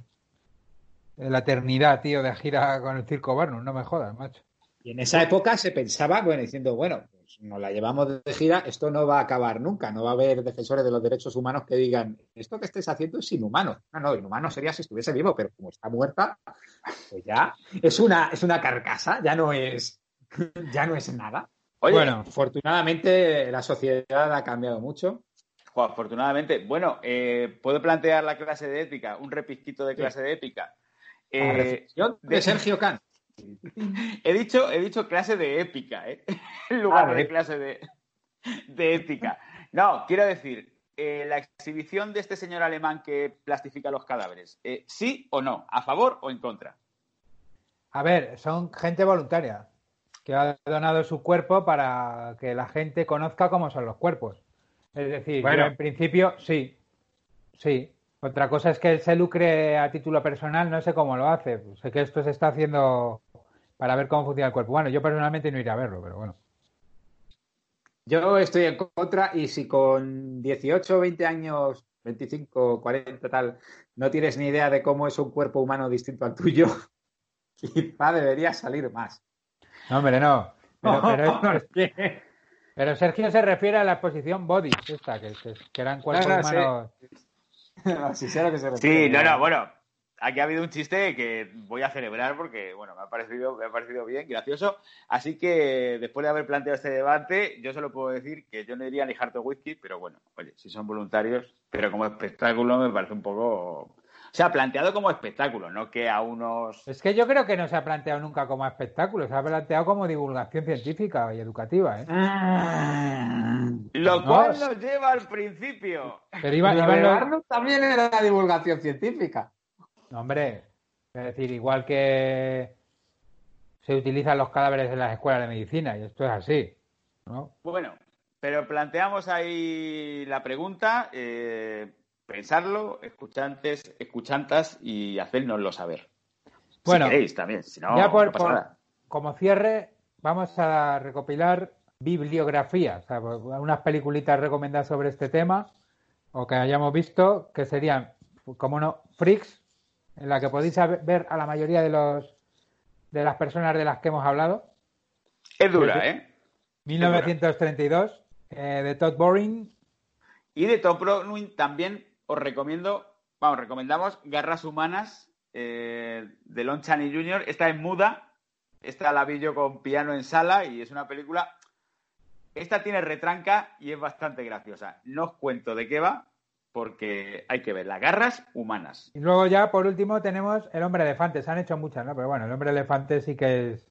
la eternidad, tío, de gira con el circo Barnum, no me jodas, macho. Y en esa época se pensaba, bueno, diciendo, bueno, pues nos la llevamos de gira, esto no va a acabar nunca, no va a haber defensores de los derechos humanos que digan, esto que estés haciendo es inhumano. No, no, inhumano sería si estuviese vivo, pero como está muerta, pues ya es una, es una carcasa, ya no es, ya no es nada. Oye, Bueno, Afortunadamente la sociedad ha cambiado mucho. Jo, afortunadamente. Bueno, eh, ¿puedo plantear la clase de ética? Un repisquito de clase de ética. Eh, de Sergio Can. he, dicho, he dicho clase de épica, ¿eh? en lugar Ah, de de- clase de, de ética. No, quiero decir, eh, la exhibición de este señor alemán que plastifica los cadáveres, eh, ¿sí o no? ¿A favor o en contra? a ver, son gente voluntaria que ha donado su cuerpo para que la gente conozca cómo son los cuerpos. Es decir, Bueno. yo en principio sí, sí. Otra cosa es que él se lucre a título personal, no sé cómo lo hace. Sé que esto se está haciendo para ver cómo funciona el cuerpo. Bueno, yo personalmente no iré a verlo, pero bueno. Yo estoy en contra y si con 18, 20 años, 25, 40 tal, no tienes ni idea de cómo es un cuerpo humano distinto al tuyo, quizá debería salir más. No, hombre, no. Pero, pero, Es que- pero Sergio se refiere a la exposición Bodies, esta, que, que- que eran cuerpos No, no, sí. humanos. No, sí sé a lo que se refiere. Sí, no, no, bueno. Aquí ha habido un chiste que voy a celebrar porque, bueno, me ha parecido, me ha parecido bien, gracioso. Así que después de haber planteado este debate, yo solo puedo decir que yo no iría ni harto whisky, pero bueno, oye, si son voluntarios, pero como espectáculo me parece un poco. O sea, planteado como espectáculo, no que a unos. Es que yo creo que no se ha planteado nunca como espectáculo, se ha planteado como divulgación científica y educativa, ¿eh? Ah. Lo No, cual nos lleva al principio. Pero iba, Lo Barnum también era divulgación científica. No, hombre, es decir, igual que se utilizan los cadáveres en las escuelas de medicina, y esto es así, ¿no? Bueno, pero planteamos ahí la pregunta, eh, pensarlo, escuchantes, escuchantas y hacérnoslo saber. Bueno, si queréis también, si no, ya por, no pasa por- nada. como cierre, vamos a recopilar bibliografías, o sea, unas peliculitas recomendadas sobre este tema, o que hayamos visto, que serían, como no, Freaks, en la que podéis ver a la mayoría de los de las personas de las que hemos hablado, Es dura, ¿eh? 1932, eh, de Todd Boring, Y de Top Running también os recomiendo, vamos, recomendamos Garras Humanas eh, de Lon Chaney Jr. Esta es muda, esta la vi yo con piano en sala y es una película. Esta tiene retranca y es bastante graciosa. No os cuento de qué va porque hay que ver las garras humanas. Y luego ya, por último, tenemos El Hombre Elefante. Se han hecho muchas, ¿no? Pero bueno, El Hombre Elefante sí que es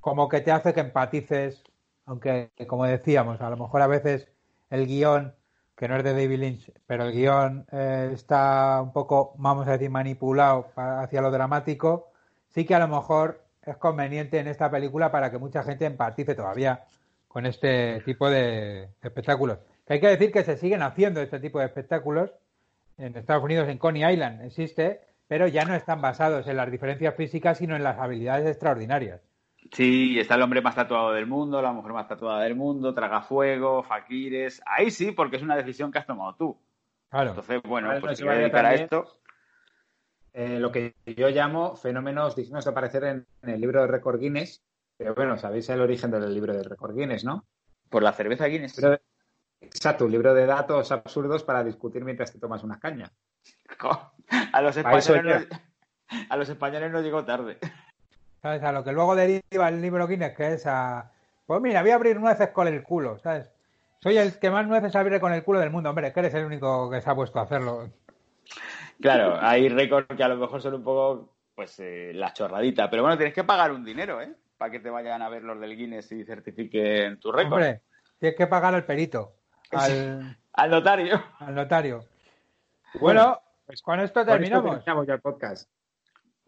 como que te hace que empatices, aunque, como decíamos, a lo mejor a veces el guion, que no es de David Lynch, pero el guion eh, está un poco, vamos a decir, manipulado hacia lo dramático, sí que a lo mejor es conveniente en esta película para que mucha gente empatice todavía con este tipo de espectáculos. Que hay que decir que se siguen haciendo este tipo de espectáculos. En Estados Unidos, en Coney Island, existe, pero ya no están basados en las diferencias físicas, sino en las habilidades extraordinarias. Sí, está el hombre más tatuado del mundo, la mujer más tatuada del mundo, tragafuego, faquires. Ahí sí, porque es una decisión que has tomado tú. Claro. Entonces, bueno, Ahora pues no se quieres vaya dedicar a esto. Eh, lo que yo llamo fenómenos dignos de aparecer en, en el libro de récord Guinness. Pero bueno, sabéis el origen del libro de récord Guinness, ¿no? Por la cerveza Guinness. De- exacto, un libro de datos absurdos para discutir mientras te tomas unas cañas. A los españoles, no, a los españoles no llegó tarde. ¿Sabes? A lo que luego deriva el libro Guinness, que es a. Pues mira, voy a abrir nueces con el culo, ¿sabes? Soy el que más nueces abre con el culo del mundo. Hombre, que eres el único que se ha puesto a hacerlo. Claro, hay récords que a lo mejor son un poco, pues, eh, la chorradita. Pero bueno, tienes que pagar un dinero, ¿eh? Para que te vayan a ver los del Guinness y certifiquen tu récord. Hombre, tienes que pagar al perito, al, Al notario. al notario. Bueno, pues con esto Con esto terminamos. terminamos ya el podcast.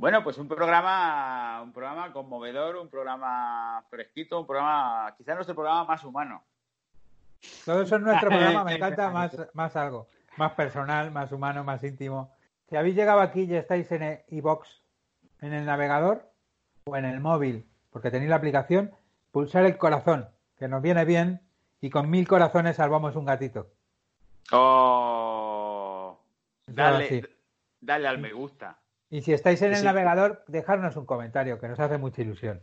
Bueno, pues un programa, un programa conmovedor, un programa fresquito, un programa, quizás nuestro programa más humano. Todo eso es nuestro programa, me encanta más, más algo, más personal, más humano, más íntimo. Si habéis llegado aquí y estáis en iBox, en el navegador o en el móvil, porque tenéis la aplicación, pulsar el corazón, que nos viene bien, y con mil corazones salvamos un gatito. Oh, dale, dale al me gusta. Y si estáis en el Sí. navegador, dejarnos un comentario, que nos hace mucha ilusión.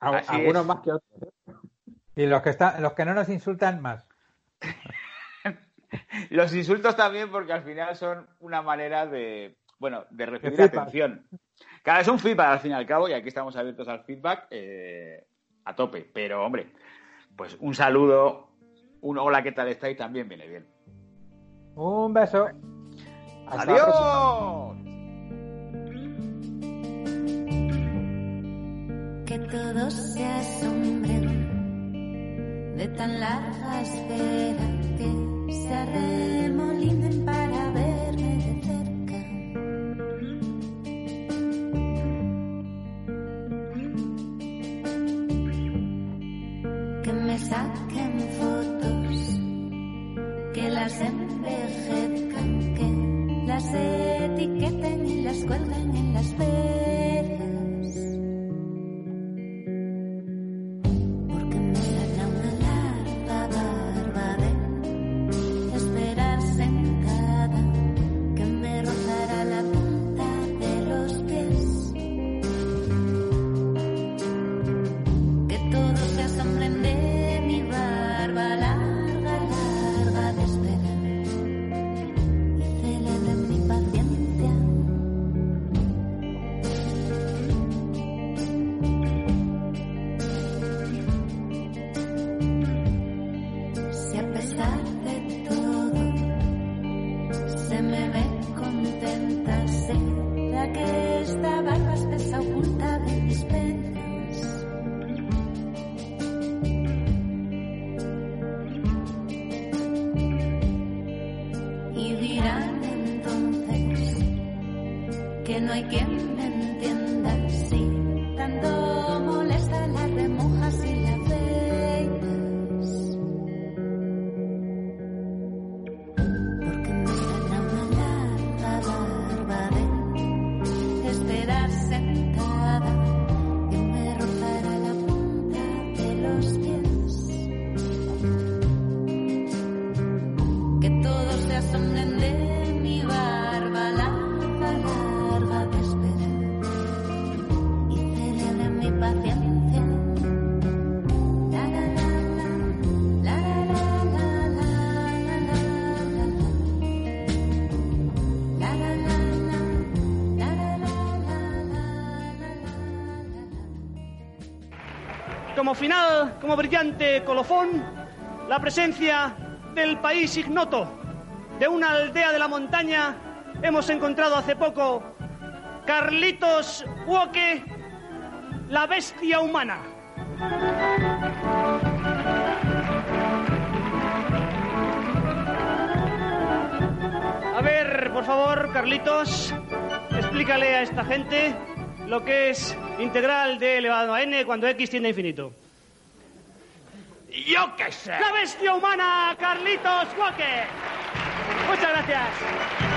Así algunos es. más que otros. ¿eh? Y los que están, los que no nos insultan más. Los insultos también, porque al final son una manera de, bueno, de recibir atención. Cada vez un feedback al fin y al cabo, y aquí estamos abiertos al feedback eh, a tope. Pero, hombre, pues un saludo, un hola, ¿qué tal estáis? También viene bien. Un beso. Hasta la próxima. ¡Adiós! Todos se asombren de tan larga espera que se arremolinen para verme de cerca. Que me saquen fotos, que las envejezcan, que las Como final, como brillante colofón, la presencia del país ignoto, de una aldea de la montaña, hemos encontrado hace poco Carlitos Huoque, la bestia humana. A ver, por favor, Carlitos, explícale a esta gente lo que es integral de elevado a n cuando x tiende a infinito. ¡Yo qué sé! La bestia humana, Carlitos Huoque. Muchas gracias.